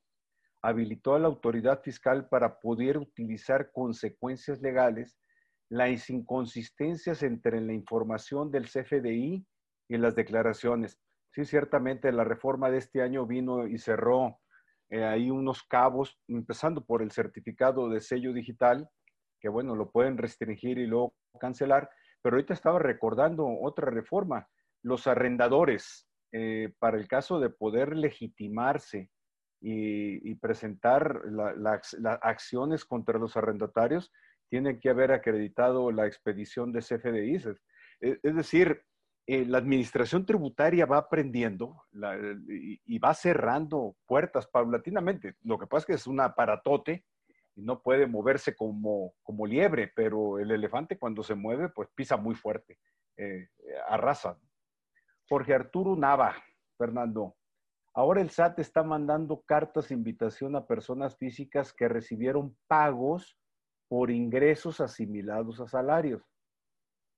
habilitó a la autoridad fiscal para poder utilizar consecuencias legales las inconsistencias entre la información del CFDI y las declaraciones. Sí, ciertamente la reforma de este año vino y cerró eh, ahí unos cabos, empezando por el certificado de sello digital, que bueno, lo pueden restringir y luego cancelar, pero ahorita estaba recordando otra reforma, los arrendadores, eh, para el caso de poder legitimarse y, presentar las acciones contra los arrendatarios, tienen que haber acreditado la expedición de CFDI. es decir, eh, la administración tributaria va aprendiendo y, va cerrando puertas paulatinamente. Lo que pasa es que es un aparatote no puede moverse como, como liebre, pero el elefante cuando se mueve, pues pisa muy fuerte, eh, arrasa. Jorge Arturo Nava, Fernando. Ahora el SAT está mandando cartas de invitación a personas físicas que recibieron pagos por ingresos asimilados a salarios.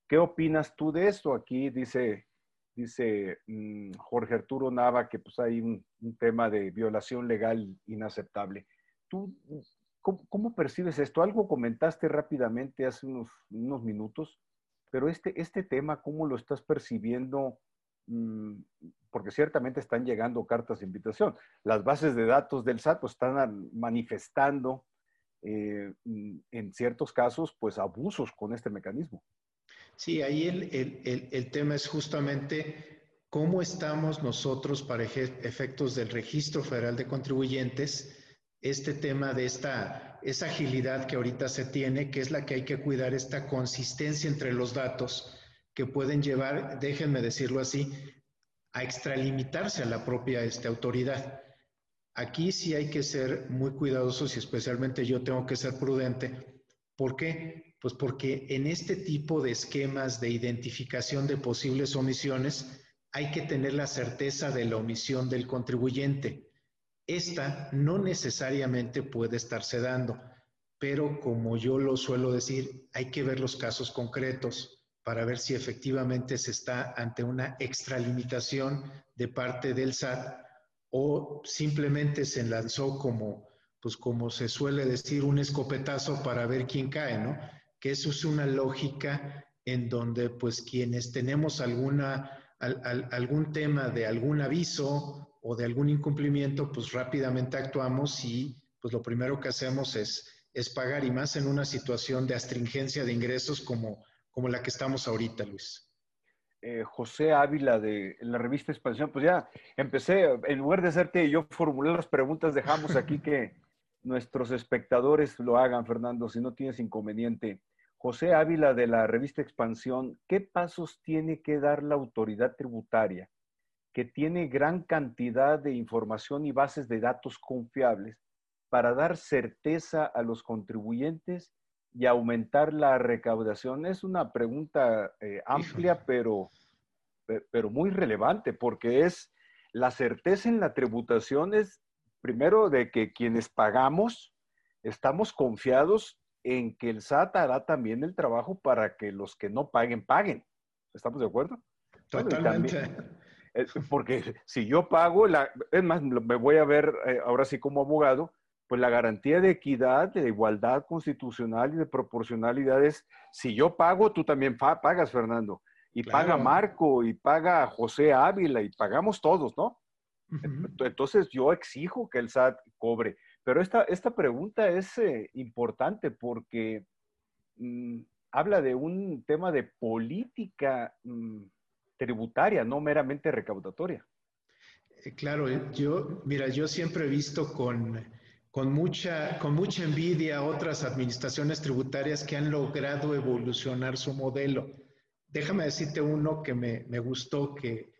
¿Qué opinas tú de esto? Aquí dice, dice mm, Jorge Arturo Nava que pues hay un, tema de violación legal inaceptable. ¿Tú cómo, percibes esto? Algo comentaste rápidamente hace unos, unos, minutos, pero este, este tema, ¿cómo lo estás percibiendo? Mm, porque ciertamente están llegando cartas de invitación. Las bases de datos del SAT pues, están manifestando eh, mm, en ciertos casos pues abusos con este mecanismo. Sí, ahí el, tema es justamente cómo estamos nosotros para efectos del registro federal de contribuyentes, este tema de esta, esa agilidad que ahorita se tiene, que es la que hay que cuidar, esta consistencia entre los datos que pueden llevar, déjenme decirlo así, a extralimitarse a la propia este, autoridad. Aquí sí hay que ser muy cuidadosos y especialmente yo tengo que ser prudente. ¿Por qué? Pues porque en este tipo de esquemas de identificación de posibles omisiones hay que tener la certeza de la omisión del contribuyente. Esta no necesariamente puede estarse dando, pero como yo lo suelo decir, hay que ver los casos concretos para ver si efectivamente se está ante una extralimitación de parte del SAT o simplemente se lanzó como, pues como se suele decir, un escopetazo para ver quién cae, ¿no? que eso es una lógica en donde pues quienes tenemos alguna, algún tema de algún aviso o de algún incumplimiento, pues rápidamente actuamos y pues lo primero que hacemos es, es pagar y más en una situación de astringencia de ingresos como, como la que estamos ahorita, Luis. Eh, José Ávila de la revista Expansión, pues ya empecé, en lugar de hacerte yo formular las preguntas, dejamos aquí que (laughs) nuestros espectadores lo hagan, Fernando, si no tienes inconveniente. José Ávila de la revista Expansión, ¿qué pasos tiene que dar la autoridad tributaria que tiene gran cantidad de información y bases de datos confiables para dar certeza a los contribuyentes y aumentar la recaudación? Es una pregunta eh, amplia, pero, pero muy relevante, porque es la certeza en la tributación es primero de que quienes pagamos estamos confiados en que el SAT hará también el trabajo para que los que no paguen, paguen. ¿Estamos de acuerdo? Totalmente. Porque (laughs) si yo pago, la, es más, me voy a ver eh, ahora sí como abogado, pues la garantía de equidad, de igualdad constitucional y de proporcionalidad es, si yo pago, tú también pagas, Fernando. Y paga Marco, y paga José Ávila, y pagamos todos, ¿no? Entonces yo exijo que el SAT cobre. Pero esta, esta pregunta es eh, importante porque mm, habla de un tema de política mm, tributaria, no meramente recaudatoria. Eh, claro, eh, yo, mira, yo siempre he visto con, con, mucha, con mucha envidia otras administraciones tributarias que han logrado evolucionar su modelo. Déjame decirte uno que me, me gustó, que,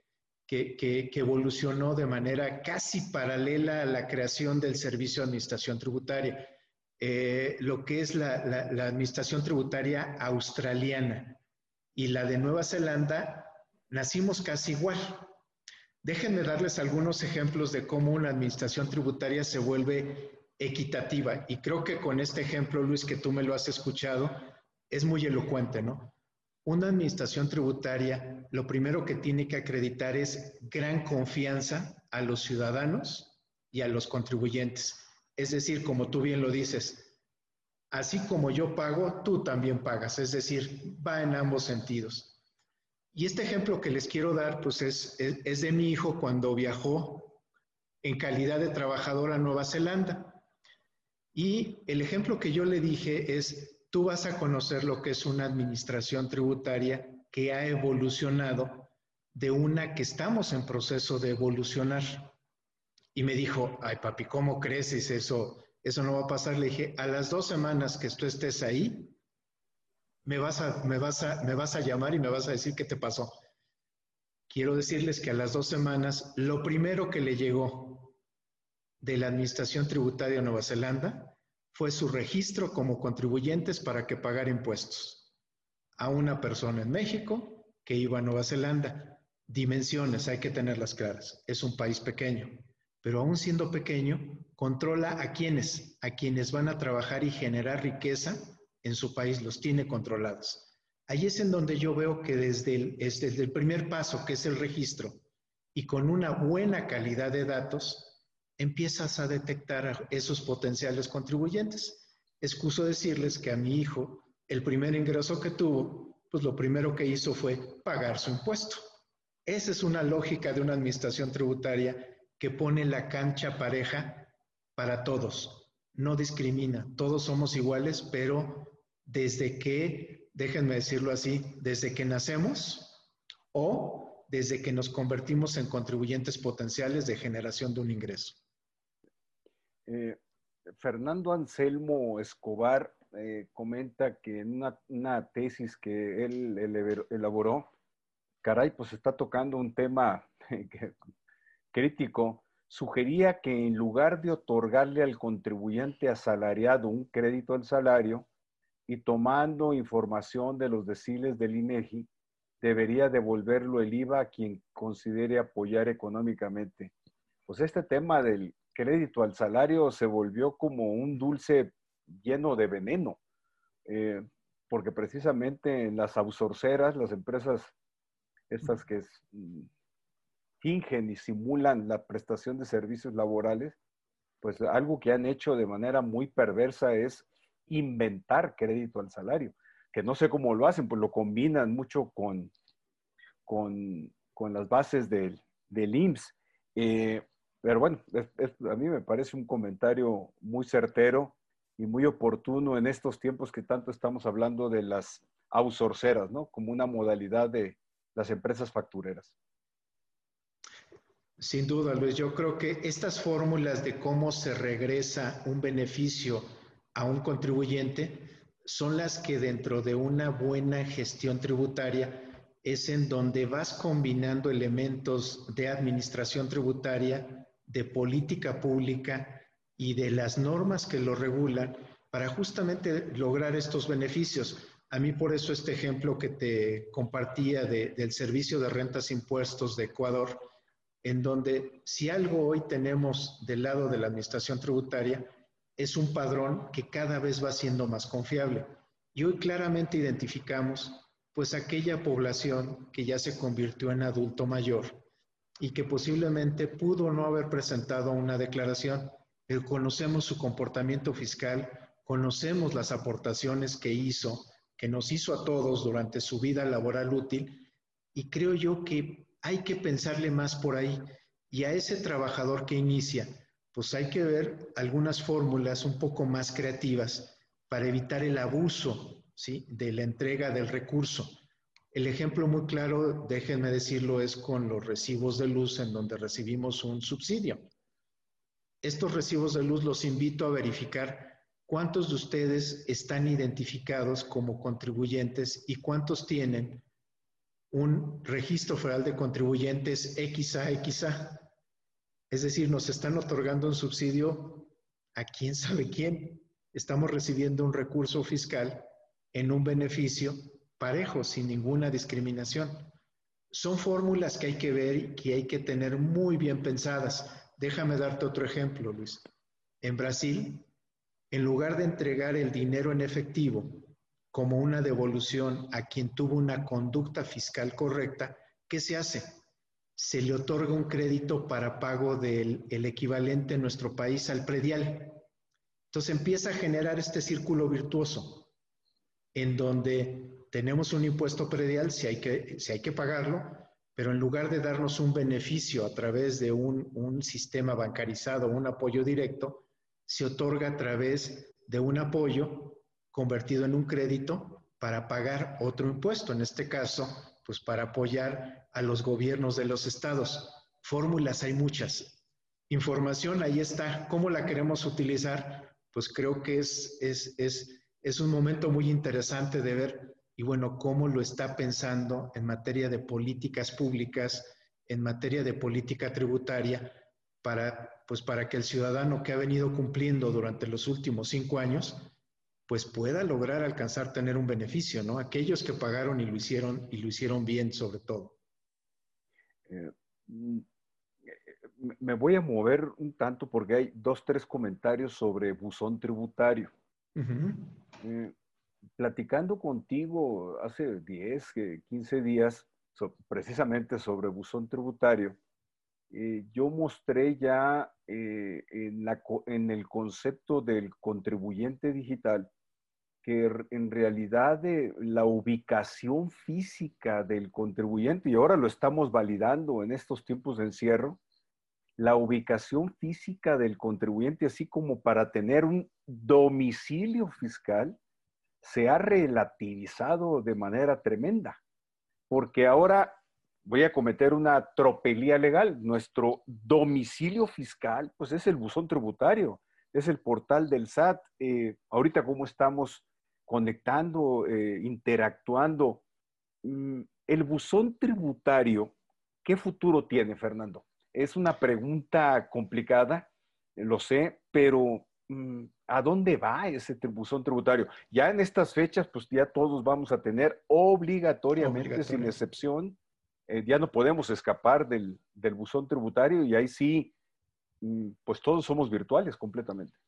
que, que, evolucionó de manera casi paralela a la creación del Servicio de Administración Tributaria, eh, lo que es la, la Administración Tributaria australiana y la de Nueva Zelanda, nacimos casi igual. Déjenme darles algunos ejemplos de cómo una administración tributaria se vuelve equitativa. Y creo que con este ejemplo, Luis, que tú me lo has escuchado, es muy elocuente, ¿no? Una administración tributaria lo primero que tiene que acreditar es gran confianza a los ciudadanos y a los contribuyentes. Es decir, como tú bien lo dices, así como yo pago, tú también pagas. Es decir, va en ambos sentidos. Y este ejemplo que les quiero dar, pues es, es, de mi hijo cuando viajó en calidad de trabajador a Nueva Zelanda. Y el ejemplo que yo le dije es, tú vas a conocer lo que es una administración tributaria que ha evolucionado de una que estamos en proceso de evolucionar. Y me dijo, ay papi, ¿cómo crees? Eso, eso no va a pasar. Le dije, a las dos semanas que tú estés ahí, me vas a, me vas a, me vas a llamar y me vas a decir qué te pasó. Quiero decirles que a las dos semanas, lo primero que le llegó de la Administración Tributaria de Nueva Zelanda fue su registro como contribuyentes para que pagara impuestos a una persona en México que iba a Nueva Zelanda. Dimensiones, hay que tenerlas claras. Es un país pequeño, pero aún siendo pequeño, controla a quienes, a quienes van a trabajar y generar riqueza en su país los tiene controlados. Ahí es en donde yo veo que desde el, desde el primer paso, que es el registro, y con una buena calidad de datos, empiezas a detectar esos potenciales contribuyentes. Excuso decirles que a mi hijo, el primer ingreso que tuvo, pues lo primero que hizo fue pagar su impuesto. Esa es una lógica de una administración tributaria que pone la cancha pareja para todos. No discrimina, todos somos iguales, pero desde que, déjenme decirlo así, desde que nacemos o desde que nos convertimos en contribuyentes potenciales de generación de un ingreso. Eh, Fernando Anselmo Escobar eh, comenta que en una, tesis que él, elaboró, caray, pues está tocando un tema crítico, sugería que en lugar de otorgarle al contribuyente asalariado un crédito al salario, y tomando información de los deciles del INEGI, debería devolverlo el IVA a quien considere apoyar económicamente. Pues este tema del crédito al salario se volvió como un dulce lleno de veneno, eh, porque precisamente en las outsourceras, las empresas estas que mm, fingen y simulan la prestación de servicios laborales, pues algo que han hecho de manera muy perversa es inventar crédito al salario, que no sé cómo lo hacen, pues lo combinan mucho con, con, las bases del, del IMSS. Eh, pero bueno, a mí me parece un comentario muy certero y muy oportuno en estos tiempos que tanto estamos hablando de las outsourceras, ¿no? Como una modalidad de las empresas factureras. Sin duda, Luis, yo creo que estas fórmulas de cómo se regresa un beneficio a un contribuyente son las que dentro de una buena gestión tributaria es en donde vas combinando elementos de administración tributaria, de política pública y de las normas que lo regulan para justamente lograr estos beneficios. A mí por eso este ejemplo que te compartía del Servicio de Rentas e Impuestos de Ecuador, en donde si algo hoy tenemos del lado de la administración tributaria, es un padrón que cada vez va siendo más confiable. Y hoy claramente identificamos pues aquella población que ya se convirtió en adulto mayor y que posiblemente pudo no haber presentado una declaración, pero conocemos su comportamiento fiscal, conocemos las aportaciones que hizo, que nos hizo a todos durante su vida laboral útil, y creo yo que hay que pensarle más por ahí. Y a ese trabajador que inicia, pues hay que ver algunas fórmulas un poco más creativas para evitar el abuso ¿sí? de la entrega del recurso. El ejemplo muy claro, déjenme decirlo, es con los recibos de luz en donde recibimos un subsidio. Estos recibos de luz los invito a verificar cuántos de ustedes están identificados como contribuyentes y cuántos tienen un registro federal de contribuyentes XA, Es decir, nos están otorgando un subsidio a quién sabe quién. Estamos recibiendo un recurso fiscal en un beneficio parejo, sin ninguna discriminación. Son fórmulas que hay que ver y que hay que tener muy bien pensadas. Déjame darte otro ejemplo, Luis. En Brasil, en lugar de entregar el dinero en efectivo como una devolución a quien tuvo una conducta fiscal correcta, ¿qué se hace? Se le otorga un crédito para pago del el equivalente en nuestro país al predial. Entonces empieza a generar este círculo virtuoso en donde tenemos un impuesto predial si hay que, si hay que pagarlo, pero en lugar de darnos un beneficio a través de un, un sistema bancarizado, un apoyo directo, se otorga a través de un apoyo convertido en un crédito para pagar otro impuesto, en este caso, pues para apoyar a los gobiernos de los estados. Fórmulas hay muchas. Información ahí está. ¿Cómo la queremos utilizar? Pues creo que es, es, es, es un momento muy interesante de ver y bueno, cómo lo está pensando en materia de políticas públicas, en materia de política tributaria, para, pues para que el ciudadano que ha venido cumpliendo durante los últimos cinco años, pues pueda lograr alcanzar tener un beneficio, ¿no? Aquellos que pagaron y lo hicieron y lo hicieron bien sobre todo. Eh, mm, me voy a mover un tanto porque hay dos, tres comentarios sobre buzón tributario. Platicando contigo hace 10, 15 días, precisamente sobre buzón tributario, eh, yo mostré ya eh, en, la, en, el concepto del contribuyente digital que en realidad la ubicación física del contribuyente, y ahora lo estamos validando en estos tiempos de encierro, la ubicación física del contribuyente, así como para tener un domicilio fiscal, se ha relativizado de manera tremenda, porque ahora voy a cometer una tropelía legal. Nuestro domicilio fiscal, pues es el buzón tributario, es el portal del SAT. Eh, ahorita cómo estamos conectando, eh, interactuando. Mm, el buzón tributario, ¿qué futuro tiene, Fernando? Es una pregunta complicada, lo sé, pero mm, ¿a dónde va ese buzón tributario? Ya en estas fechas, pues ya todos vamos a tener obligatoriamente, sin excepción, eh, ya no podemos escapar del, del, buzón tributario y ahí sí, mm, pues todos somos virtuales completamente.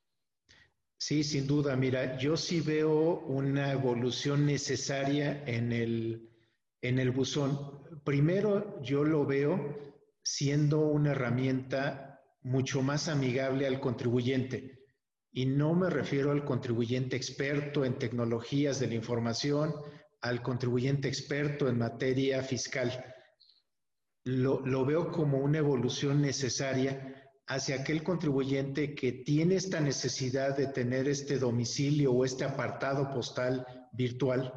Sí, sin duda. Mira, yo sí veo una evolución necesaria en el, en el buzón. Primero, yo lo veo siendo una herramienta mucho más amigable al contribuyente. Y no me refiero al contribuyente experto en tecnologías de la información, al contribuyente experto en materia fiscal. Lo, veo como una evolución necesaria hacia aquel contribuyente que tiene esta necesidad de tener este domicilio o este apartado postal virtual,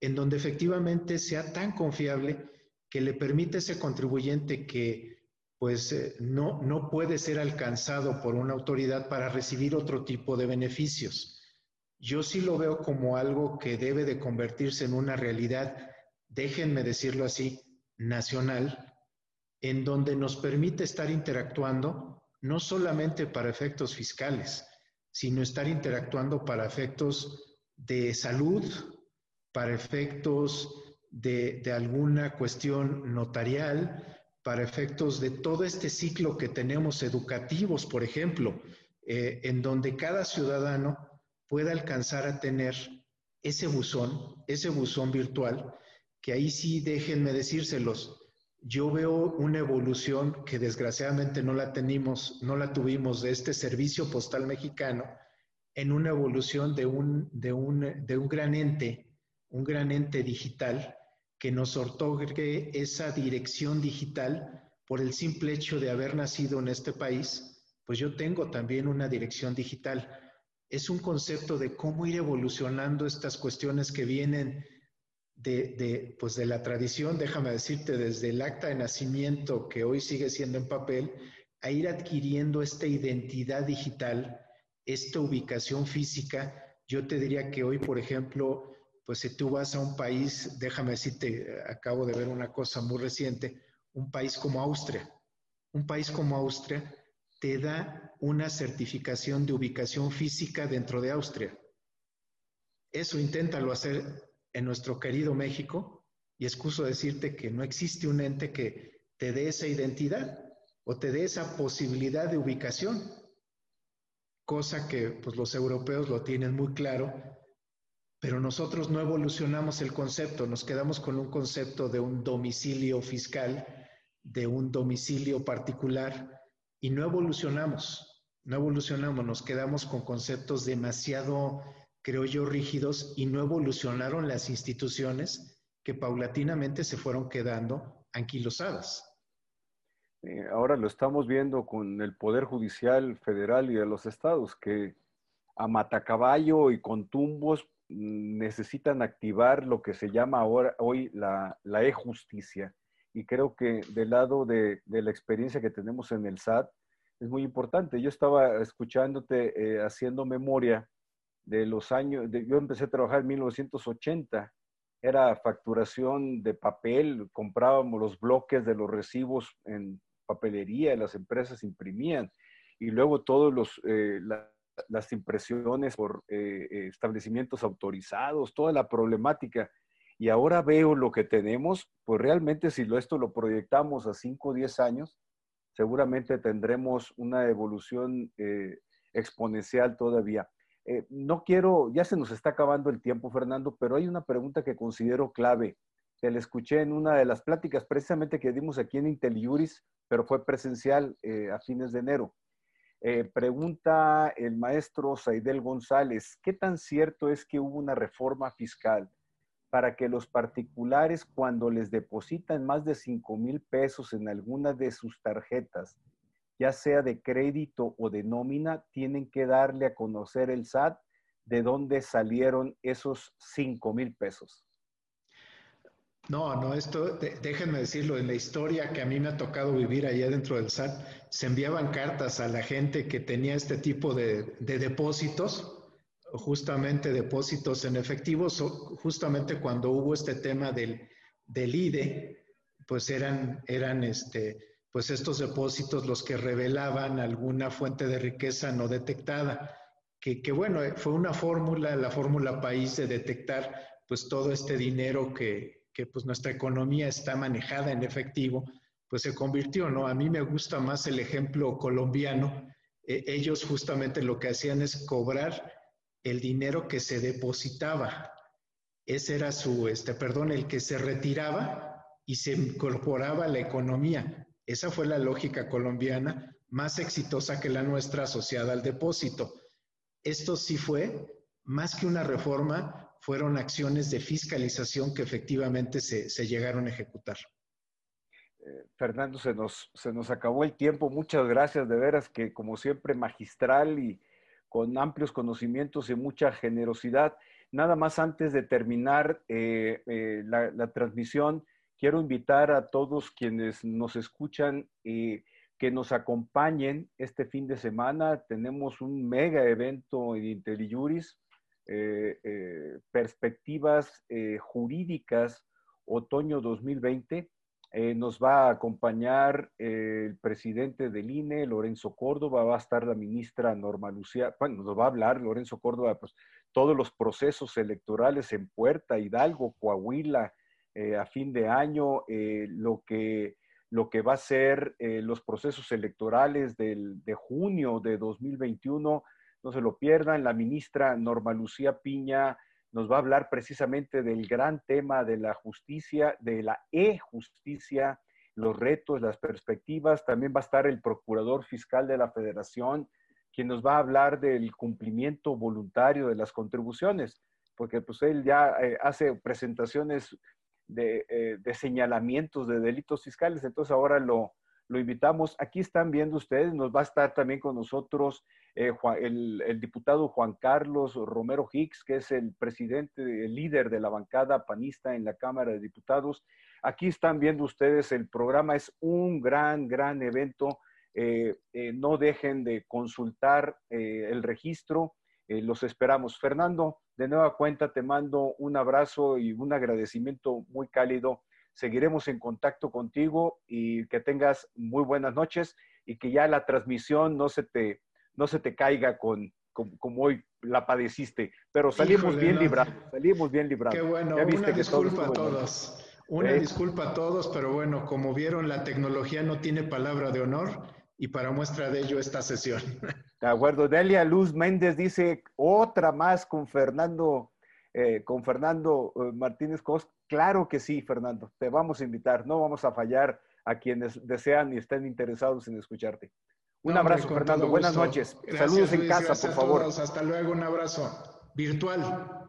en donde efectivamente sea tan confiable que le permite a ese contribuyente que pues eh, no, no puede ser alcanzado por una autoridad para recibir otro tipo de beneficios. Yo sí lo veo como algo que debe de convertirse en una realidad, déjenme decirlo así, nacional, en donde nos permite estar interactuando no solamente para efectos fiscales, sino estar interactuando para efectos de salud, para efectos de, alguna cuestión notarial, para efectos de todo este ciclo que tenemos educativos, por ejemplo, eh, en donde cada ciudadano pueda alcanzar a tener ese buzón, ese buzón virtual, que ahí sí déjenme decírselos, yo veo una evolución que desgraciadamente no la tenemos, no la tuvimos de este servicio postal mexicano en una evolución de un, de un, de un gran ente, un gran ente digital que nos otorgue esa dirección digital por el simple hecho de haber nacido en este país, pues yo tengo también una dirección digital. Es un concepto de cómo ir evolucionando estas cuestiones que vienen de, pues de la tradición, déjame decirte, desde el acta de nacimiento que hoy sigue siendo en papel, a ir adquiriendo esta identidad digital, esta ubicación física. Yo te diría que hoy, por ejemplo, pues si tú vas a un país, déjame decirte, acabo de ver una cosa muy reciente, un país como Austria. Un país como Austria te da una certificación de ubicación física dentro de Austria. Eso inténtalo hacer en nuestro querido México y excuso decirte que no existe un ente que te dé esa identidad o te dé esa posibilidad de ubicación, cosa que pues, los europeos lo tienen muy claro, pero nosotros no evolucionamos el concepto, nos quedamos con un concepto de un domicilio fiscal, de un domicilio particular y no evolucionamos, no evolucionamos, nos quedamos con conceptos demasiado creo yo, rígidos y no evolucionaron las instituciones que paulatinamente se fueron quedando anquilosadas. Eh, ahora lo estamos viendo con el Poder Judicial Federal y de los estados, que a matacaballo y con tumbos mm, necesitan activar lo que se llama ahora, hoy la, e-justicia. Y creo que del lado de, la experiencia que tenemos en el SAT es muy importante. Yo estaba escuchándote eh, haciendo memoria de los años, yo empecé a trabajar en 1980, era facturación de papel, comprábamos los bloques de los recibos en papelería, las empresas imprimían y luego todos los, eh, las impresiones por eh, eh, establecimientos autorizados, toda la problemática. Y ahora veo lo que tenemos, pues realmente si esto lo proyectamos a 5 o 10 años, seguramente tendremos una evolución exponencial todavía. Eh, no quiero, ya se nos está acabando el tiempo, Fernando, pero hay una pregunta que considero clave. Te la escuché en una de las pláticas precisamente que dimos aquí en Inteliuris, pero fue presencial eh, a fines de enero. Eh, pregunta el maestro Saidel González, ¿qué tan cierto es que hubo una reforma fiscal para que los particulares cuando les depositan más de 5 mil pesos en alguna de sus tarjetas ya sea de crédito o de nómina, tienen que darle a conocer el SAT de dónde salieron esos 5 mil pesos. No, no, esto, déjenme decirlo, en la historia que a mí me ha tocado vivir allá dentro del SAT, se enviaban cartas a la gente que tenía este tipo de, depósitos, justamente depósitos en efectivo, justamente cuando hubo este tema del, del IDE, pues eran, eran este, pues estos depósitos los que revelaban alguna fuente de riqueza no detectada, que, bueno, fue una fórmula, la fórmula país de detectar pues todo este dinero que, que pues nuestra economía está manejada en efectivo, pues se convirtió, ¿no? A mí me gusta más el ejemplo colombiano. E, ellos justamente lo que hacían es cobrar el dinero que se depositaba. Ese era su, este, perdón, el que se retiraba y se incorporaba a la economía. Esa fue la lógica colombiana más exitosa que la nuestra asociada al depósito. Esto sí fue, más que una reforma, fueron acciones de fiscalización que efectivamente se, llegaron a ejecutar. Eh, Fernando, se nos, se nos acabó el tiempo. Muchas gracias, de veras que como siempre magistral y con amplios conocimientos y mucha generosidad. Nada más antes de terminar eh, eh, la, transmisión, quiero invitar a todos quienes nos escuchan eh, que nos acompañen este fin de semana. Tenemos un mega evento en IntelliJuris, eh, eh, perspectivas jurídicas otoño 2020. nos va a acompañar el presidente del INE, Lorenzo Córdoba, va a estar la ministra Norma Lucía, bueno, nos va a hablar Lorenzo Córdoba, pues todos los procesos electorales en Puerta, Hidalgo, Coahuila, eh, a fin de año, eh, lo, que, lo que va a ser eh, los procesos electorales del, de junio de 2021. No se lo pierdan, la ministra Norma Lucía Piña nos va a hablar precisamente del gran tema de la justicia, de la e-justicia los retos, las perspectivas. También va a estar el procurador fiscal de la federación, quien nos va a hablar del cumplimiento voluntario de las contribuciones, porque pues él ya hace presentaciones de, eh, de, señalamientos de delitos fiscales, entonces ahora lo, lo invitamos. Aquí están viendo ustedes, nos va a estar también con nosotros eh, el, diputado Juan Carlos Romero Hicks, que es el presidente, el líder de la bancada panista en la Cámara de Diputados. Aquí están viendo ustedes, el programa es un gran, gran evento. Eh, no dejen de consultar el registro. los esperamos. Fernando, de nueva cuenta te mando un abrazo y un agradecimiento muy cálido Seguiremos en contacto contigo y que tengas muy buenas noches y que ya la transmisión no se te, no se te caiga con, como hoy la padeciste, pero salimos bien librados, salimos bien librados. Qué bueno, una disculpa a todos. Una disculpa a todos, pero bueno, como vieron, la tecnología no tiene palabra de honor y para muestra de ello esta sesión. (laughs) De acuerdo. Delia Luz Méndez dice otra más con Fernando eh, con Fernando eh, Martínez Cos. Claro que sí, Fernando, te vamos a invitar, no vamos a fallar a quienes desean y estén interesados en escucharte. Un abrazo, Fernando. Buenas noches. Saludos en casa, por favor. Hasta luego, un abrazo virtual.